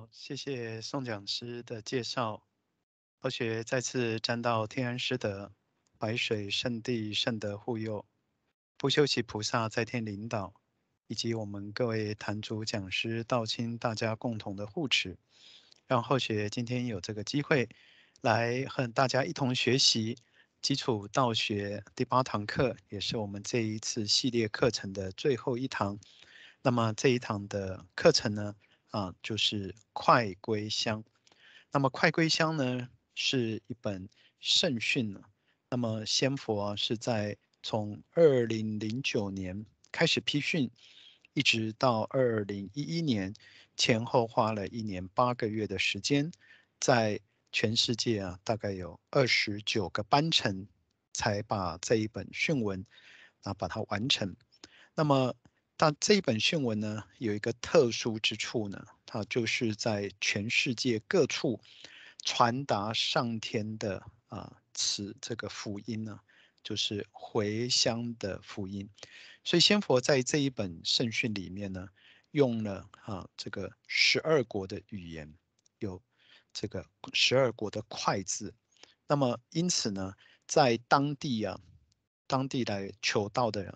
好，谢谢宋讲师的介绍。后学再次沾到天恩师德，白水圣地圣德护佑，不修习菩萨在天领导，以及我们各位坛主讲师道亲大家共同的护持，让后学今天有这个机会来和大家一同学习基础道学第八堂课，也是我们这一次系列课程的最后一堂。那么这一堂的课程呢，啊，就是快归乡。那么快归乡呢，是一本圣训呢。那么仙佛，是在从二零零九年开始批训，一直到二零一一年前后花了一年八个月的时间，在全世界啊，大概有二十九个班程，才把这一本训文啊把它完成。那么。但这一本训文呢，有一个特殊之处呢，它就是在全世界各处传达上天的啊，此这个福音呢，就是回乡的福音。所以仙佛在这一本圣训里面呢，用了啊这个十二国的语言，有这个十二国的快字。那么因此呢，在当地啊，当地来求道的人，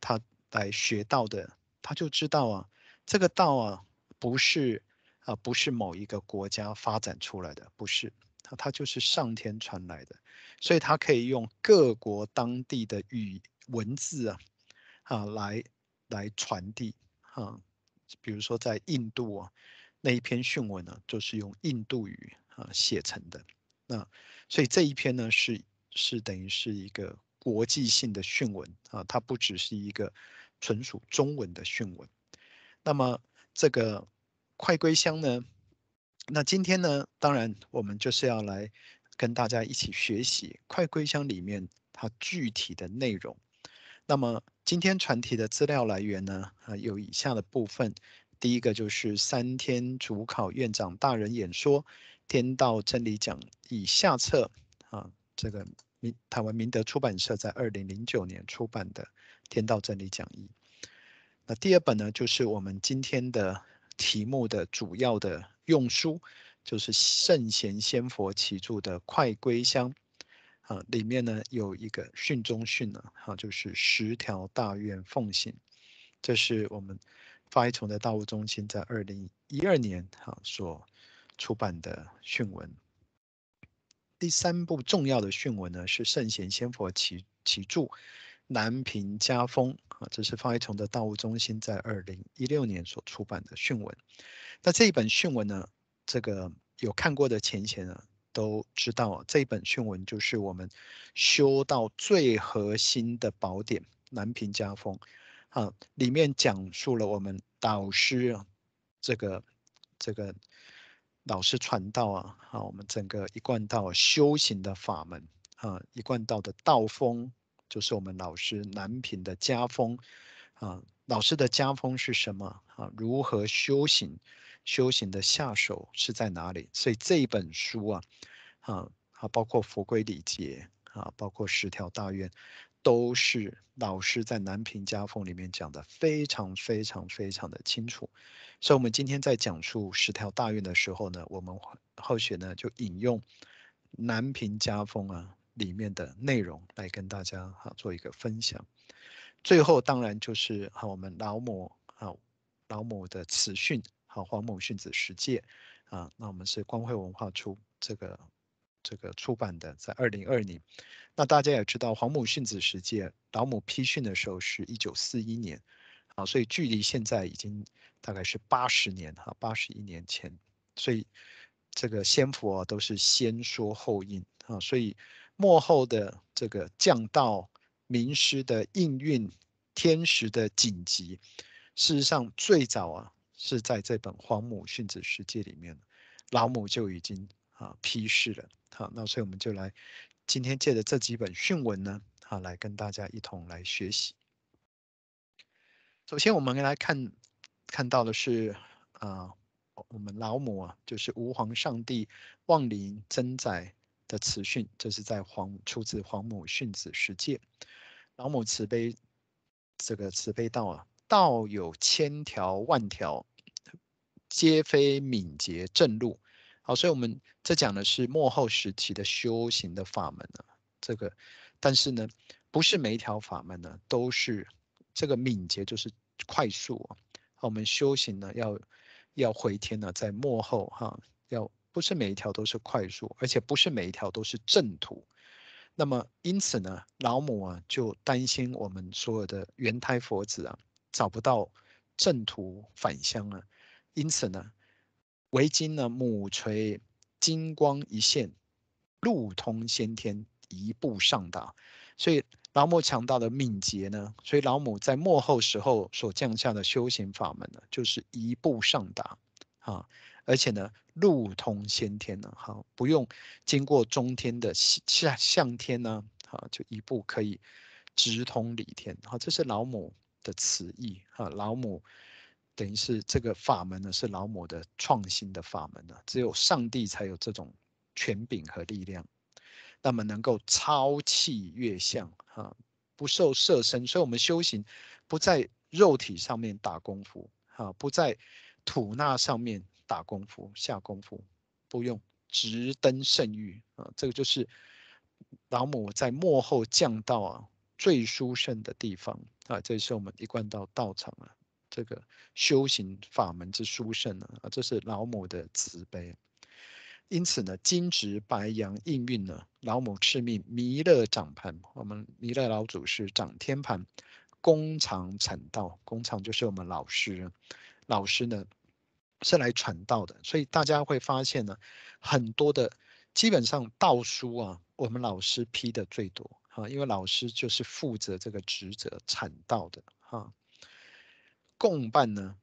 他。来学道的，他就知道啊，这个道啊，不是啊，不是某一个国家发展出来的，不是，它它就是上天传来的，所以他可以用各国当地的语文字啊，啊来来传递啊，比如说在印度啊，那一篇训文呢，就是用印度语啊写成的，那所以这一篇呢是是等于是一个国际性的训文啊，它不只是一个。纯属中文的训文，那么这个快归乡呢？那今天呢，当然我们就是要来跟大家一起学习快归乡里面它具体的内容。那么今天传题的资料来源呢，啊，有以下的部分。第一个就是三天主考院长大人演说，《天道真理讲义》下册啊，这个明台湾明德出版社在二零零九年出版的。天道真理讲义。那第二本呢，就是我们今天的题目的主要的用书，就是圣贤仙佛齐著的《快归乡》啊，里面呢有一个训中训呢，哈，就是十条大愿奉行。这是我们发一崇的道务中心在二零一二年哈所出版的训文。第三部重要的训文呢，是圣贤先佛齐齐着。南屏家风啊，这是方一崇的道务中心在二零一六年所出版的训文。那这一本训文呢，这个有看过的前贤呢都知道，这一本训文就是我们修道最核心的宝典《南屏家风》啊，里面讲述了我们导师这个这个老师传道啊，啊，我们整个一贯道修行的法门啊，一贯道的道风。就是我们老师南屏的家风啊，老师的家风是什么啊？如何修行？修行的下手是在哪里？所以这一本书啊，啊啊，包括佛规礼节啊，包括十条大愿，都是老师在南屏家风里面讲的非常非常非常的清楚。所以，我们今天在讲述十条大愿的时候呢，我们后学呢就引用南屏家风啊。里面的内容来跟大家哈做一个分享，最后当然就是哈我们老母啊老母的慈训好黄母训子十诫啊，那我们是光辉文化出这个这个出版的，在二零二年，那大家也知道黄母训子十诫老母批训的时候是一九四一年啊，所以距离现在已经大概是八十年哈八十一年前，所以这个先佛都是先说后应啊，所以。幕后的这个降道名师的应运，天时的紧急，事实上最早啊是在这本《黄母训子十诫》里面，老母就已经啊批示了。好，那所以我们就来今天借着这几本训文呢，啊来跟大家一同来学习。首先我们来看看到的是啊，我们老母啊，就是吾皇上帝望临增载。的慈训，这是在皇出自《黄母训子十诫》，老母慈悲，这个慈悲道啊，道有千条万条，皆非敏捷正路。好，所以我们这讲的是末后时期的修行的法门呢。这个，但是呢，不是每一条法门呢都是这个敏捷，就是快速啊。我们修行呢，要要回天呢，在末后哈，要不是每一条都是快速，而且不是每一条都是正途。那么因此呢，老母啊就担心我们所有的元胎佛子啊找不到正途返乡啊，因此呢。唯今呢，母垂金光一现，路通先天，一步上达。所以老母强大的敏捷呢，所以老母在幕后时候所降下的修行法门呢，就是一步上达啊，而且呢，路通先天呢，哈，不用经过中天的下向天呢，啊，就一步可以直通理天。好，这是老母的词义啊，老母。等于是这个法门呢，是老母的创新的法门呢，只有上帝才有这种权柄和力量，那么能够超气越相啊，不受色身，所以我们修行不在肉体上面打功夫啊，不在吐纳上面打功夫下功夫，不用直登圣域啊，这个就是老母在幕后降到啊最殊胜的地方啊，这是我们一贯道道场啊。这个修行法门之殊胜呢，啊，这是老母的慈悲。因此呢，金直白阳应运呢，老母敕命弥勒掌盘，我们弥勒老祖是掌天盘，工厂产道，工厂就是我们老师，老师呢是来传道的，所以大家会发现呢，很多的基本上道书啊，我们老师批的最多啊，因为老师就是负责这个职责产道的哈。共办呢，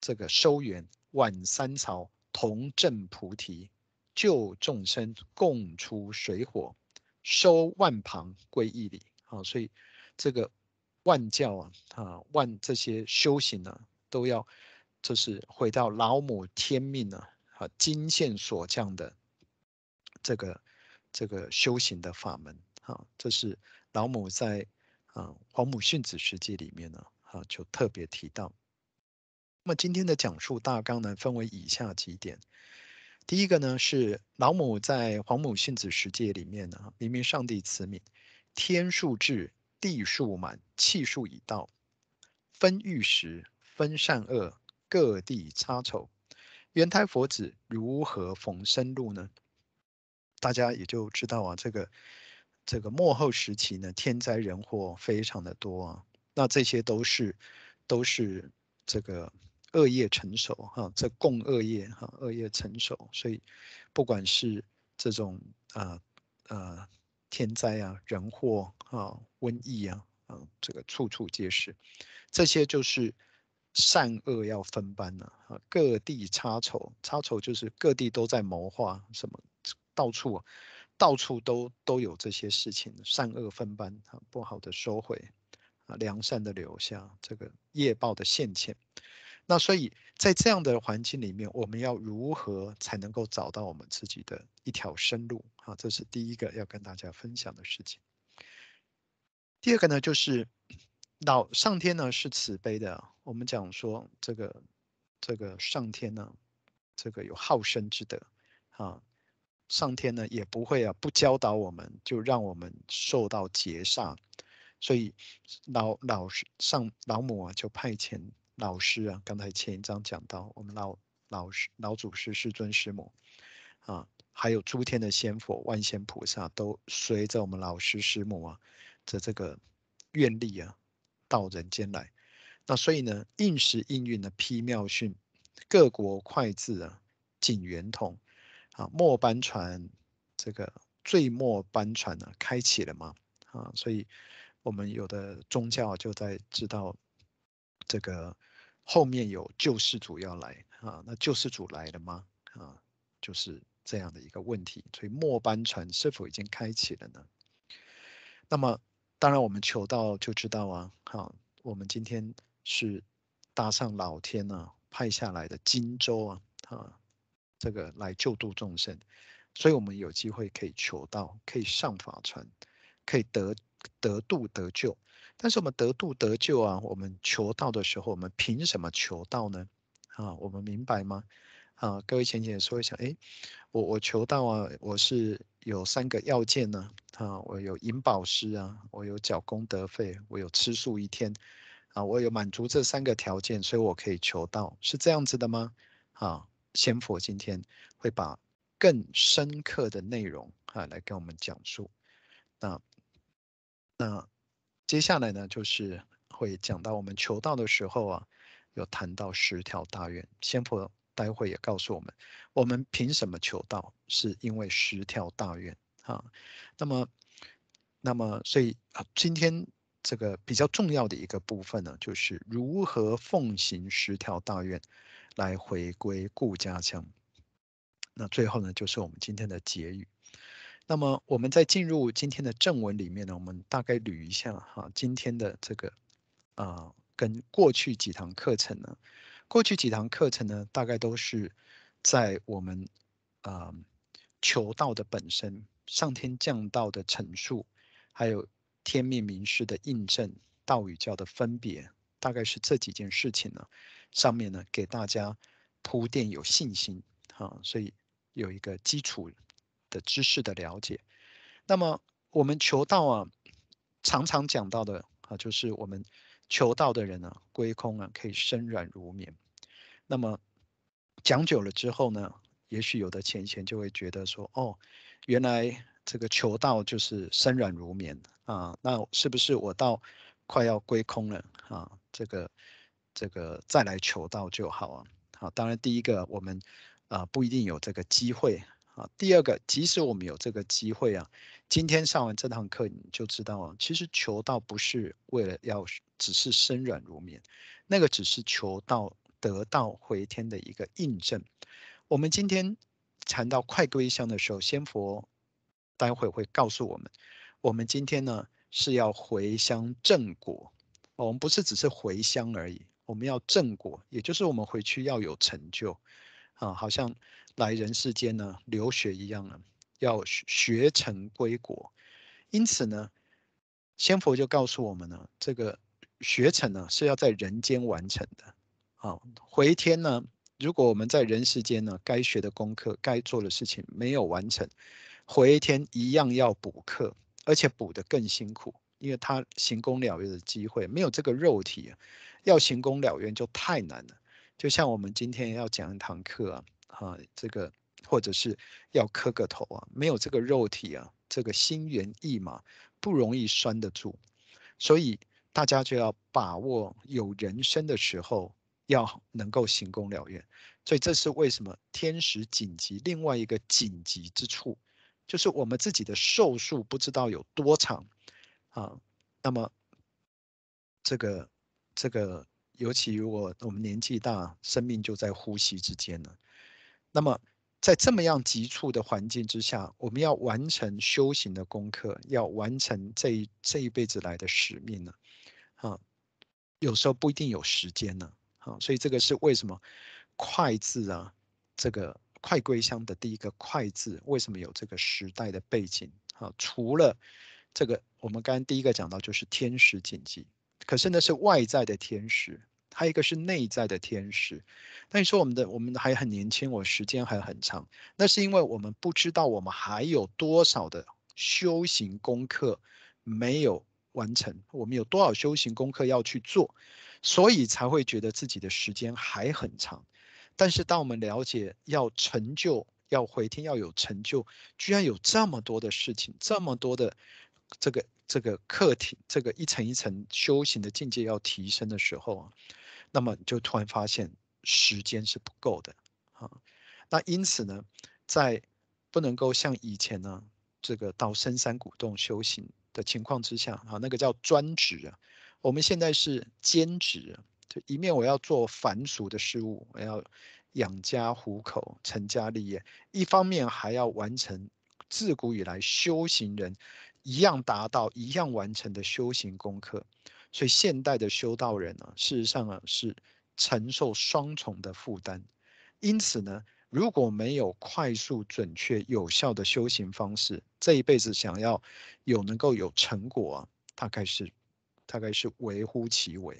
这个收圆挽三曹，同证菩提，救众生共出水火，收万旁归一理。啊，所以这个万教啊，啊万这些修行呢、啊，都要就是回到老母天命呢，啊金线所降的这个这个修行的法门。啊，这是老母在啊黄母训子时记里面呢。啊，就特别提到。那么今天的讲述大纲呢，分为以下几点。第一个呢，是老母在黄母性子十界里面呢，明明上帝慈悯，天数至，地数满，气数已到，分玉石，分善恶，各地差丑，元胎佛子如何逢生路呢？大家也就知道啊，这个这个末后时期呢，天灾人祸非常的多啊。那这些都是都是这个恶业成熟哈，这共恶业哈，恶业成熟，所以不管是这种啊啊天灾啊、人祸啊、瘟疫啊啊，这个处处皆是，这些就是善恶要分班了啊，各地差筹，差筹就是各地都在谋划什么，到处，到处都都有这些事情，善恶分班啊，不好的收回。啊，良善的留下，这个业报的现前。那所以在这样的环境里面，我们要如何才能够找到我们自己的一条生路？啊，这是第一个要跟大家分享的事情。第二个呢，就是老上天呢是慈悲的。我们讲说这个这个上天呢，这个有好生之德啊，上天呢也不会啊不教导我们，就让我们受到劫煞。所以老老师上老母啊，就派遣老师啊。刚才前一章讲到，我们老老师老祖师师尊师母啊，还有诸天的仙佛、万仙菩萨，都随着我们老师师母啊的这个愿力啊，到人间来。那所以呢，应时应运的批妙训，各国快字啊，仅圆通啊，末班船这个最末班船呢、啊，开启了嘛啊，所以。我们有的宗教就在知道这个后面有救世主要来啊，那救世主来了吗？啊，就是这样的一个问题。所以末班船是否已经开启了呢？那么当然我们求道就知道啊，好，我们今天是搭上老天啊派下来的金舟啊，啊，这个来救度众生，所以我们有机会可以求道，可以上法船，可以得。得度得救，但是我们得度得救啊，我们求道的时候，我们凭什么求道呢？啊，我们明白吗？啊，各位浅浅说一下，诶，我我求道啊，我是有三个要件呢，啊，我有银宝石啊，我有缴功德费，我有吃素一天，啊，我有满足这三个条件，所以我可以求道，是这样子的吗？啊，仙佛今天会把更深刻的内容啊来跟我们讲述，那那接下来呢，就是会讲到我们求道的时候啊，有谈到十条大愿，仙佛。待会也告诉我们，我们凭什么求道？是因为十条大愿啊。那么，那么，所以啊，今天这个比较重要的一个部分呢，就是如何奉行十条大愿来回归故家乡。那最后呢，就是我们今天的结语。那么，我们在进入今天的正文里面呢，我们大概捋一下哈，今天的这个啊，跟过去几堂课程呢。过去几堂课程呢，大概都是在我们啊、求道的本身、上天降道的陈述，还有天命名师的印证、道与教的分别，大概是这几件事情呢。上面呢给大家铺垫有信心啊，所以有一个基础的知识的了解。那么我们求道啊，常常讲到的啊，就是我们。求道的人呢，归空啊，可以身软如棉。那么讲久了之后呢，也许有的浅显就会觉得说，哦，原来这个求道就是身软如棉啊。那是不是我到快要归空了啊？这个这个再来求道就好啊？好，当然第一个我们啊不一定有这个机会啊。第二个，即使我们有这个机会啊，今天上完这堂课你就知道啊，其实求道不是为了要。只是身软如棉，那个只是求道得道回天的一个印证。我们今天谈到快归乡的时候，仙佛待会会告诉我们，我们今天呢是要回乡正果。我们不是只是回乡而已，我们要正果，也就是我们回去要有成就啊，好像来人世间呢留学一样啊，要学成归国。因此呢，仙佛就告诉我们呢，这个。学成呢是要在人间完成的，好，回天呢，如果我们在人世间呢，该学的功课、该做的事情没有完成，回天一样要补课，而且补得更辛苦，因为他行功了愿的机会没有这个肉体啊，要行功了愿就太难了。就像我们今天要讲一堂课啊，啊，这个或者是要磕个头啊，没有这个肉体啊，这个心猿意马不容易拴得住，所以。大家就要把握有人生的时候，要能够行功了愿，所以这是为什么天时紧急。另外一个紧急之处，就是我们自己的寿数不知道有多长啊。那么这个这个，尤其如果我们年纪大，生命就在呼吸之间了。那么在这么样急促的环境之下，我们要完成修行的功课，要完成这一这一辈子来的使命呢？啊，有时候不一定有时间呢，啊，所以这个是为什么“快”字啊，这个“快归乡”的第一个“快”字，为什么有这个时代的背景？啊，除了这个，我们刚刚第一个讲到就是天时紧急，可是那是外在的天时，还有一个是内在的天时。那你说我们的我们还很年轻，我时间还很长，那是因为我们不知道我们还有多少的修行功课没有。完成，我们有多少修行功课要去做，所以才会觉得自己的时间还很长。但是当我们了解要成就，要回天，要有成就，居然有这么多的事情，这么多的这个这个课题，这个一层一层修行的境界要提升的时候啊，那么就突然发现时间是不够的啊。那因此呢，在不能够像以前呢，这个到深山古洞修行。的情况之下，啊，那个叫专职啊，我们现在是兼职，就一面我要做繁俗的事物，我要养家糊口、成家立业，一方面还要完成自古以来修行人一样达到、一样完成的修行功课，所以现代的修道人呢，事实上啊是承受双重的负担，因此呢。如果没有快速、准确、有效的修行方式，这一辈子想要有能够有成果啊，大概是大概是微乎其微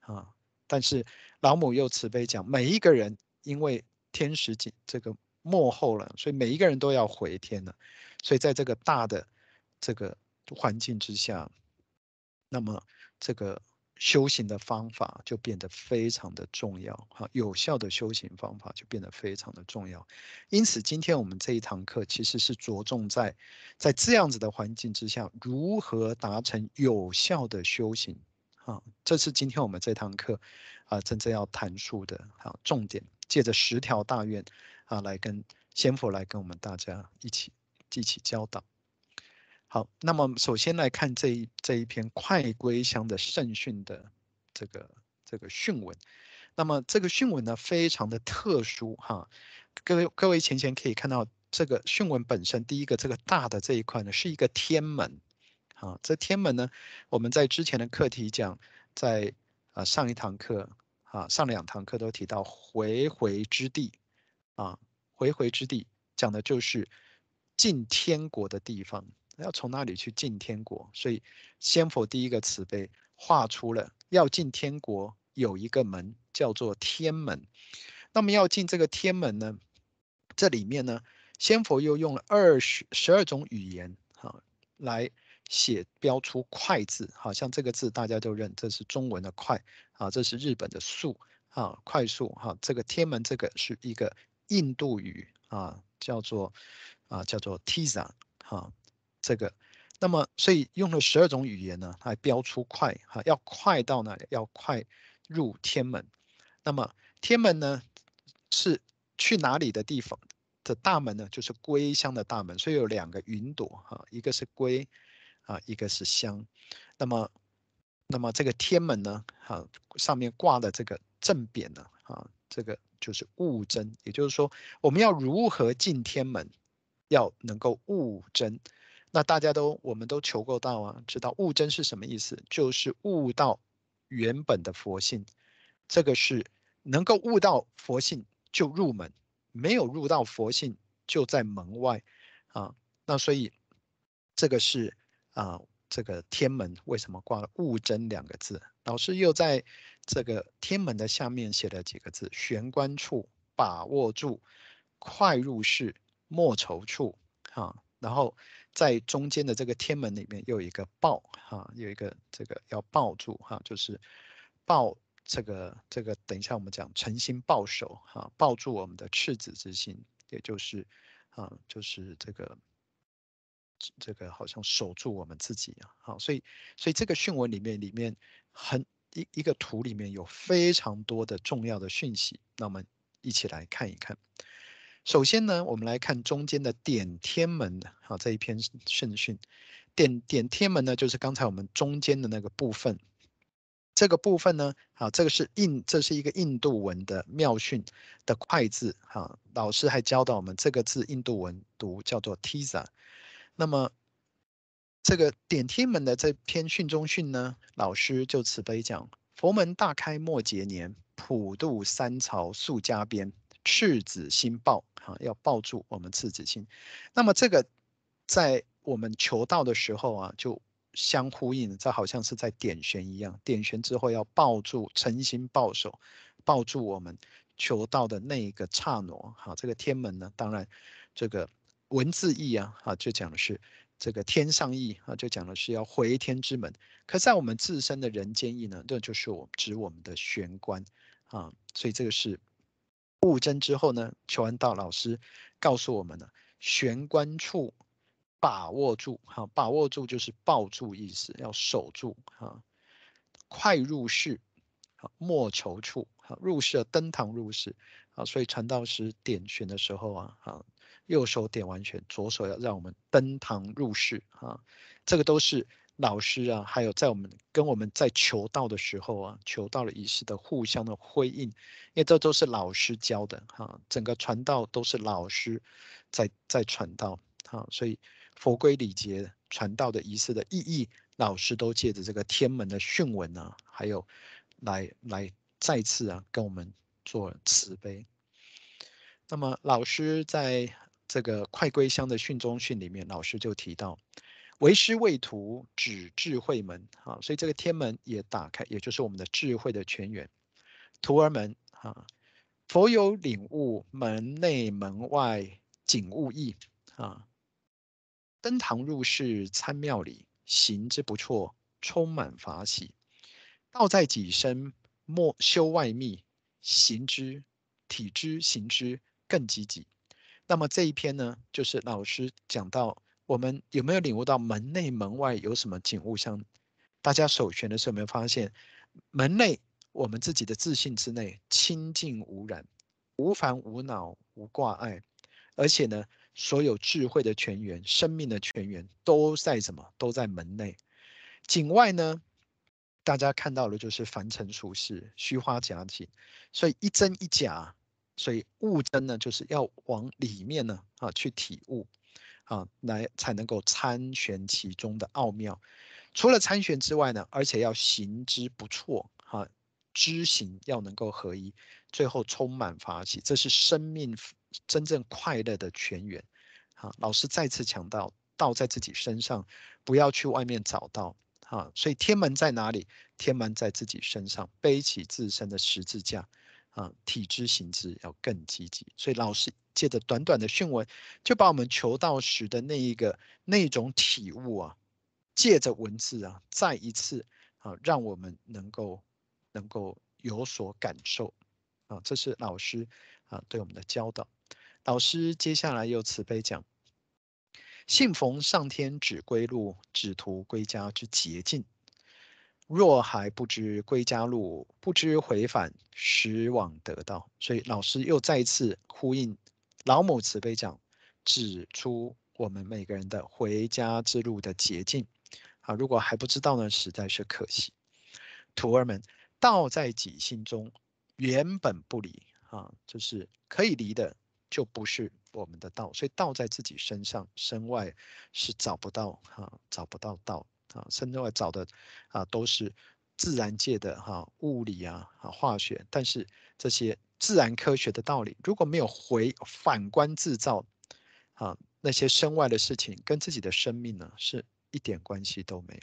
啊。但是老母又慈悲讲，每一个人因为天时紧这个末后了，所以每一个人都要回天了。所以在这个大的这个环境之下，那么这个。修行的方法就变得非常的重要，哈，有效的修行方法就变得非常的重要。因此，今天我们这一堂课其实是着重在，在这样子的环境之下，如何达成有效的修行，啊，这是今天我们这堂课啊真正要谈述的啊重点。借着十条大愿啊，来跟仙佛来跟我们大家一起一起教导。好，那么首先来看这一这一篇快归乡的圣训的这个这个训文。那么这个训文呢，非常的特殊哈。各位各位前前可以看到，这个训文本身，第一个这个大的这一块呢，是一个天门。啊，这天门呢，我们在之前的课题讲，在啊上一堂课啊上两堂课都提到回回之地啊，回回之地讲的就是进天国的地方。要从哪里去进天国？所以先佛第一个慈悲画出了要进天国有一个门叫做天门。那么要进这个天门呢？这里面呢，先佛又用了二十十二种语言哈来写标出快字，好像这个字大家都认，这是中文的快啊，这是日本的速啊，快速哈。这个天门这个是一个印度语啊，叫做啊叫做 Tiza 哈。这个，那么所以用了十二种语言呢，来标出快哈，要快到哪里？要快入天门。那么天门呢，是去哪里的地方的大门呢？就是归乡的大门。所以有两个云朵哈，一个是归啊，一个是乡。那么，那么这个天门呢，哈，上面挂的这个正匾呢，啊，这个就是悟真。也就是说，我们要如何进天门？要能够悟真。那大家都，我们都求过道啊，知道悟真是什么意思？就是悟到原本的佛性，这个是能够悟到佛性就入门，没有入到佛性就在门外啊。那所以这个是啊，这个天门为什么挂了悟真两个字？老师又在这个天门的下面写了几个字：玄关处，把握住，快入室，莫踌躇啊。然后。在中间的这个天门里面又有一个抱哈，有一个这个要抱住哈，就是抱这个这个。等一下我们讲诚心抱守哈，抱住我们的赤子之心，也就是啊，就是这个这个好像守住我们自己啊。好，所以所以这个训文里面里面很一一个图里面有非常多的重要的讯息，那我们一起来看一看。首先呢，我们来看中间的点天门的，好，这一篇圣训，点点天门呢，就是刚才我们中间的那个部分。这个部分呢，好，这个是印，这是一个印度文的妙训的快字，哈，老师还教导我们这个字印度文读叫做 Tiza。那么这个点天门的这篇训中训呢，老师就慈悲讲：佛门大开末劫年，普渡三曹速加鞭。赤子心抱，哈，要抱住我们赤子心。那么这个在我们求道的时候啊，就相呼应，这好像是在点悬一样。点悬之后要抱住，诚心抱手，抱住我们求道的那一个刹那。哈，这个天门呢，当然这个文字意啊，哈，就讲的是这个天上意啊，就讲的是要回天之门。可在我们自身的人间意呢，这就是我指我们的玄关啊，所以这个是。悟真之后呢，求安道，老师告诉我们了，玄关处把握住，哈，把握住就是抱住意思，要守住，哈，快入室，好，莫踌躇，好，入室登堂入室，好，所以传道师点玄的时候啊，哈，右手点完玄，左手要让我们登堂入室，啊，这个都是。老师啊，还有在我们跟我们在求道的时候啊，求道的仪式的互相的辉映，因为这都是老师教的哈，整个传道都是老师在在传道哈，所以佛规礼节传道的仪式的意义，老师都借着这个天门的训文啊，还有来来再次啊跟我们做慈悲。那么老师在这个快归乡的训中训里面，老师就提到。为师为徒指智慧门，啊，所以这个天门也打开，也就是我们的智慧的泉源。徒儿们啊，佛有领悟门内门外景物异啊，登堂入室参庙礼，行之不错，充满法喜。道在己身，莫修外密，行之体之行之更积极。那么这一篇呢，就是老师讲到，我们有没有领悟到门内门外有什么景物？像大家手旋的时候，有没有发现门内我们自己的自信之内清净无染，无烦无恼无挂碍，而且呢，所有智慧的泉源、生命的泉源都在什么？都在门内。景外呢，大家看到的就是凡尘俗世、虚花假景，所以一真一假。所以悟真呢，就是要往里面呢啊去体悟啊，来才能够参玄其中的奥妙。除了参玄之外呢，而且要行之不错哈，知行要能够合一，最后充满法喜，这是生命真正快乐的泉源。啊，老师再次强调，道在自己身上，不要去外面找到啊。所以天门在哪里？天门在自己身上，背起自身的十字架。啊，体之行之要更积极，所以老师借着短短的训文，就把我们求道时的那一个那种体悟啊，借着文字啊，再一次啊，让我们能够能够有所感受啊，这是老师啊对我们的教导。老师接下来又慈悲讲：幸逢上天指归路，只图归家之捷径。若还不知归家路，不知回返，实枉得道。所以老师又再一次呼应老母慈悲讲，指出我们每个人的回家之路的捷径。啊，如果还不知道呢，实在是可惜。徒儿们，道在己心中，原本不离啊，就是可以离的，就不是我们的道。所以道在自己身上，身外是找不到哈，找不到道。啊，身外找的啊，都是自然界的哈、物理啊、啊化学，但是这些自然科学的道理，如果没有回反观自照，啊，那些身外的事情跟自己的生命呢，是一点关系都没有。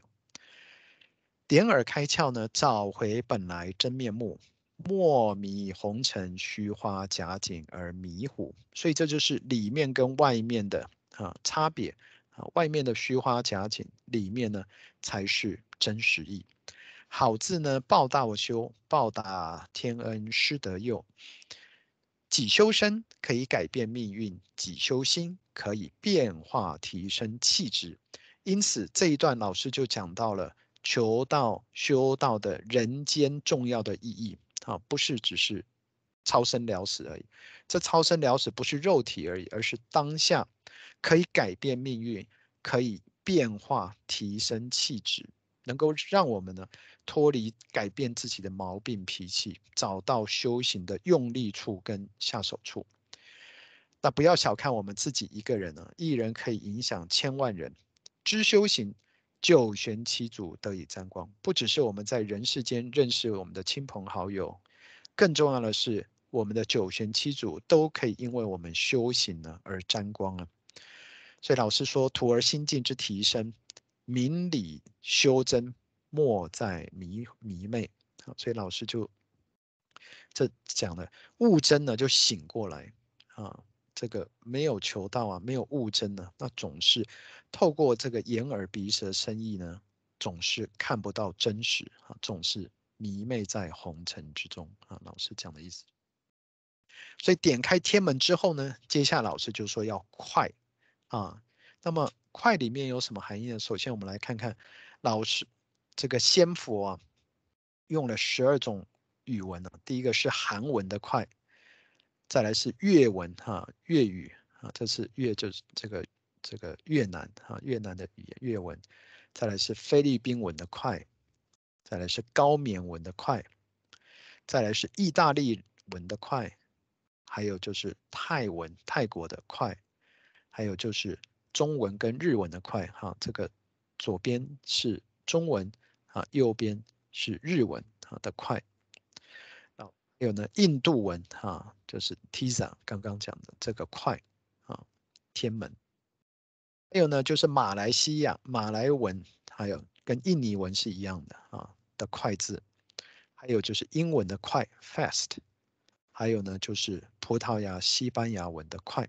点耳开窍呢，找回本来真面目，莫迷红尘虚花假景而迷糊。所以这就是里面跟外面的啊差别。啊，外面的虚花假景，里面呢才是真实意。好字呢，报大修，报答天恩师德佑。己修身可以改变命运，己修心可以变化提升气质。因此这一段老师就讲到了求道修道的人间重要的意义啊，不是只是超生了死而已。这超生了死不是肉体而已，而是当下。可以改变命运，可以变化提升气质，能够让我们呢脱离改变自己的毛病脾气，找到修行的用力处跟下手处。那不要小看我们自己一个人呢，一人可以影响千万人。知修行，九玄七祖得以沾光。不只是我们在人世间认识我们的亲朋好友，更重要的是，我们的九玄七祖都可以因为我们修行呢而沾光了。所以老师说，徒儿心境之提升，明理修真，莫在迷迷昧。所以老师就这讲的悟真呢，就醒过来啊。这个没有求道啊，没有悟真呢，那总是透过这个眼耳鼻舌身意呢，总是看不到真实啊，总是迷昧在红尘之中啊。老师讲的意思。所以点开天门之后呢，接下来老师就说要快。啊，那么快里面有什么含义呢？首先，我们来看看老师这个先佛啊，用了十二种语文呢。第一个是韩文的快，再来是越文哈，粤语啊，这是越就是这个这个越南哈，越南的语言越文，再来是菲律宾文的快，再来是高棉文的快，再来是意大利文的快，还有就是泰文泰国的快。还有就是中文跟日文的快哈，这个左边是中文啊，右边是日文啊的快。还有呢，印度文哈，就是 Tisa 刚刚讲的这个快啊，天门。还有呢，就是马来西亚马来文，还有跟印尼文是一样的啊的快字。还有就是英文的快 fast，还有呢就是葡萄牙、西班牙文的快。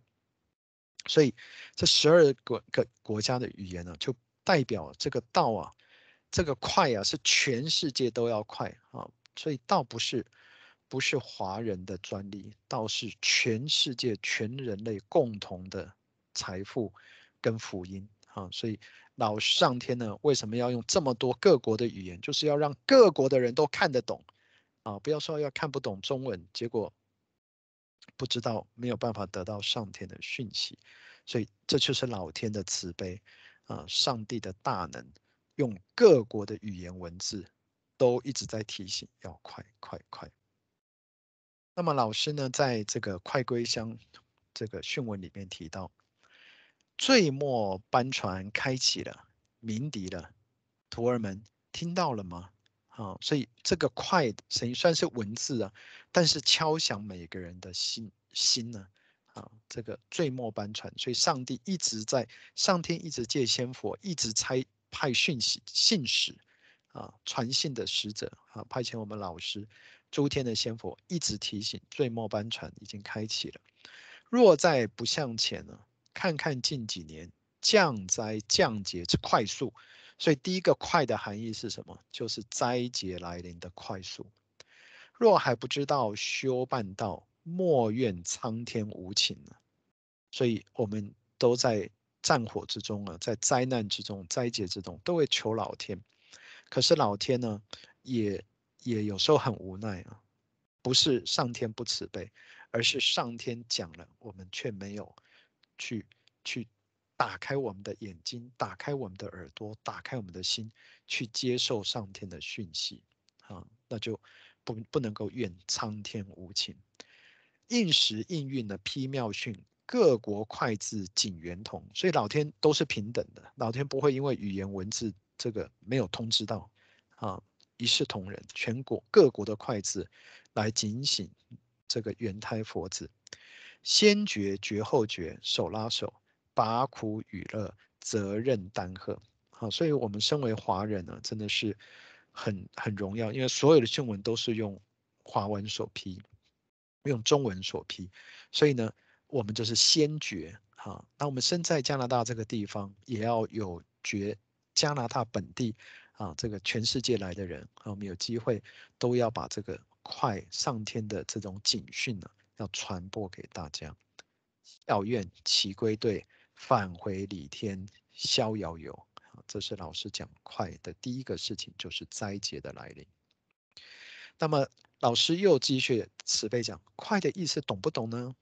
所以这十二个个国家的语言呢，就代表这个道啊，这个快啊是全世界都要快啊。所以道不是不是华人的专利，道是全世界全人类共同的财富跟福音啊。所以老上天呢，为什么要用这么多各国的语言？就是要让各国的人都看得懂啊，不要说要看不懂中文，结果。不知道，没有办法得到上天的讯息，所以这就是老天的慈悲啊！上帝的大能，用各国的语言文字都一直在提醒要快快快。那么老师呢，在这个快归乡这个训文里面提到，最末班船开启了，鸣笛了，徒儿们听到了吗？啊，所以这个快等于算是文字啊，但是敲响每个人的心心呢，啊，这个最末班船，所以上帝一直在，上天一直借仙佛，一直差派讯息信使，啊，传信的使者，啊，派遣我们老师，诸天的仙佛一直提醒，最末班船已经开启了，若再不向前呢，看看近几年降灾降劫之快速。所以第一个快的含义是什么？就是灾劫来临的快速。若还不知道修办道，莫怨苍天无情。所以我们都在战火之中啊，在灾难之中、灾劫之中，都会求老天。可是老天呢，也也有时候很无奈啊，不是上天不慈悲，而是上天讲了，我们却没有去去。打开我们的眼睛，打开我们的耳朵，打开我们的心，去接受上天的讯息，啊，那就不不能够怨苍天无情。应时应运的批妙训，各国快字仅圆同，所以老天都是平等的，老天不会因为语言文字这个没有通知到，啊，一视同仁，全国各国的快字来警醒这个圆胎佛子，先觉觉后觉，手拉手。把苦与乐，责任担荷。好，所以我们身为华人呢，真的是很很荣耀，因为所有的训文都是用华文所批，用中文所批，所以呢，我们就是先觉。哈，那我们身在加拿大这个地方，也要有觉加拿大本地啊，这个全世界来的人，啊，我们有机会都要把这个快上天的这种警讯呢，要传播给大家。要愿齐归队。返回里天逍遥游，这是老师讲快的第一个事情，就是灾劫的来临。那么老师又继续慈悲讲快的意思，懂不懂呢？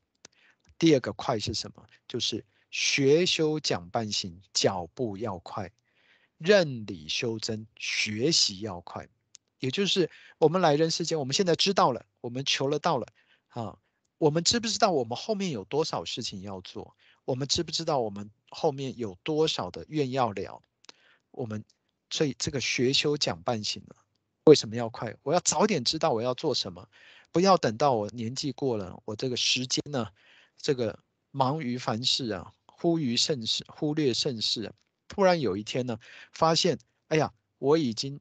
第二个快是什么？就是学修讲办行，脚步要快；认理修真，学习要快。也就是我们来人世间，我们现在知道了，我们求了道了，啊，我们知不知道我们后面有多少事情要做？我们知不知道我们后面有多少的愿要了？我们所以这个学修讲半醒了，为什么要快？我要早点知道我要做什么，不要等到我年纪过了，我这个时间呢，这个忙于凡事啊，忽于盛事，忽略盛事，突然有一天呢，发现，哎呀，我已经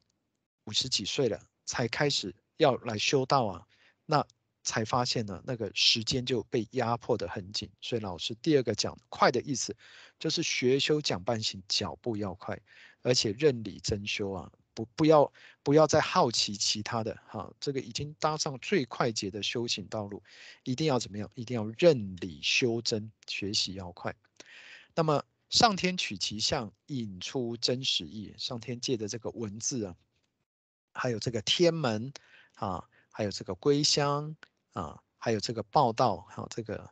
五十几岁了，才开始要来修道啊，那。才发现呢，那个时间就被压迫得很紧，所以老师第二个讲快的意思，就是学修讲半行，脚步要快，而且认理真修啊，不不要不要再好奇其他的哈，这个已经搭上最快捷的修行道路，一定要怎么样？一定要认理修真，学习要快。那么上天取其象，引出真实意，上天借的这个文字啊，还有这个天门啊，还有这个归乡。啊，还有这个报道，还有这个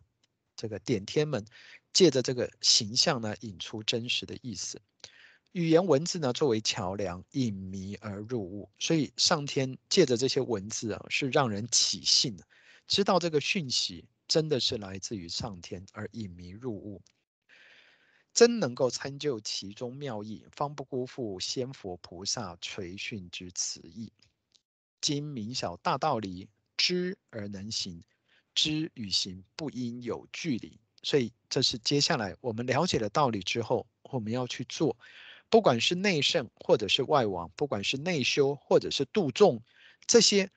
这个点天门，借着这个形象呢，引出真实的意思。语言文字呢，作为桥梁，引迷而入悟。所以上天借着这些文字啊，是让人起信，知道这个讯息真的是来自于上天，而引迷入悟，真能够参究其中妙义，方不辜负仙佛菩萨垂训之慈意。今明晓大道理。知而能行，知与行不应有距离。所以这是接下来我们了解了道理之后，我们要去做，不管是内圣或者是外王，不管是内修或者是度众，这些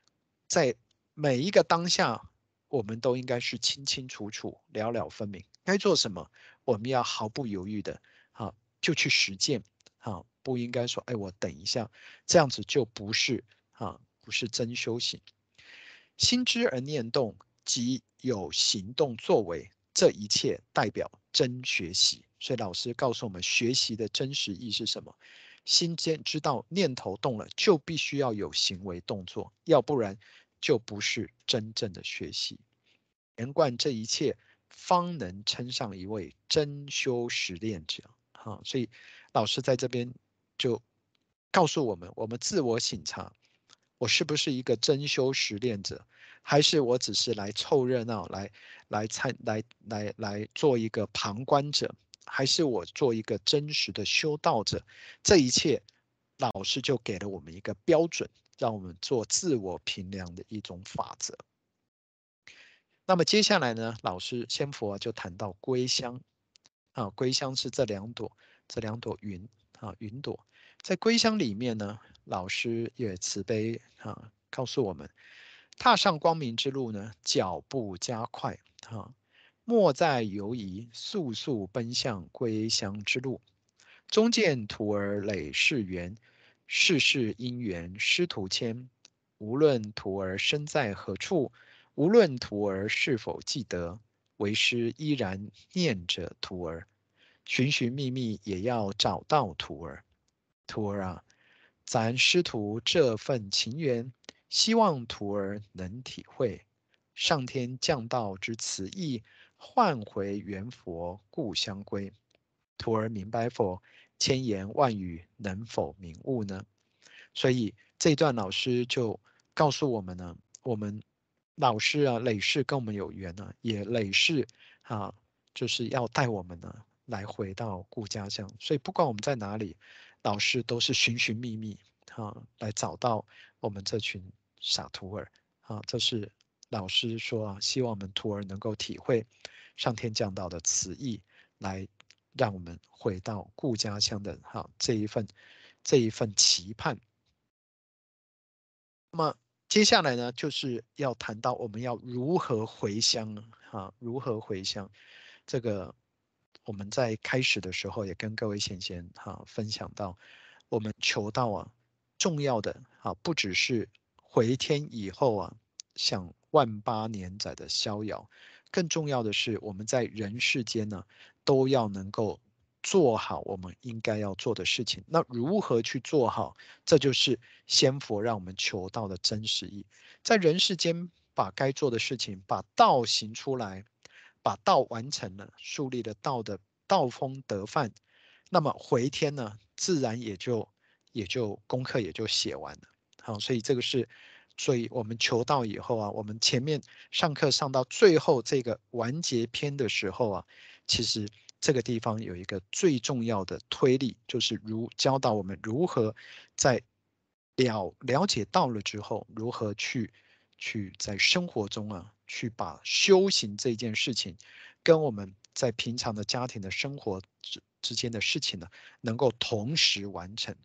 在每一个当下，我们都应该是清清楚楚、了了分明，该做什么，我们要毫不犹豫的，好就去实践，好不应该说，哎，我等一下，这样子就不是啊，不是真修行。心知而念动，即有行动作为，这一切代表真学习。所以老师告诉我们，学习的真实意是什么？心间知道念头动了，就必须要有行为动作，要不然就不是真正的学习。连贯这一切，方能称上一位真修实练者。哈，所以老师在这边就告诉我们：我们自我省察，我是不是一个真修实练者，还是我只是来凑热闹，来来参来来来做一个旁观者？还是我做一个真实的修道者，这一切老师就给了我们一个标准，让我们做自我评量的一种法则。那么接下来呢，老师仙佛就谈到归乡啊，归乡是这两朵这两朵云啊，云朵在归乡里面呢，老师也慈悲啊，告诉我们，踏上光明之路呢，脚步加快啊。莫再犹疑，速速奔向归乡之路。终见徒儿累世缘，世世因缘师徒牵。无论徒儿身在何处，无论徒儿是否记得，为师依然念着徒儿，寻寻觅觅也要找到徒儿。徒儿啊，咱师徒这份情缘，希望徒儿能体会上天降道之慈意。唤回圆佛故乡归，徒儿明白否？千言万语能否明悟呢？所以这段老师就告诉我们呢，我们老师啊，累世跟我们有缘呢，也累世啊，就是要带我们呢来回到故家乡。所以不管我们在哪里，老师都是寻寻觅觅啊，来找到我们这群傻徒儿啊，这是。老师说啊，希望我们徒儿能够体会上天降道的慈意，来让我们回到故家乡的哈这一份这一份期盼。那么接下来呢，就是要谈到我们要如何回乡哈，如何回乡。这个我们在开始的时候也跟各位贤贤哈分享到，我们求道啊，重要的啊，不只是回天以后啊，想。万八年载的逍遥，更重要的是，我们在人世间呢，都要能够做好我们应该要做的事情。那如何去做好？这就是仙佛让我们求道的真实意。在人世间，把该做的事情，把道行出来，把道完成了，树立了道的道风德范，那么回天呢，自然也就也就功课也就写完了。好，所以这个是。所以我们求道以后啊，我们前面上课上到最后这个完结篇的时候啊，其实这个地方有一个最重要的推力，就是如教导我们如何在了了解到了之后，如何去去在生活中啊，去把修行这件事情，跟我们在平常的家庭的生活之之间的事情呢，能够同时完成。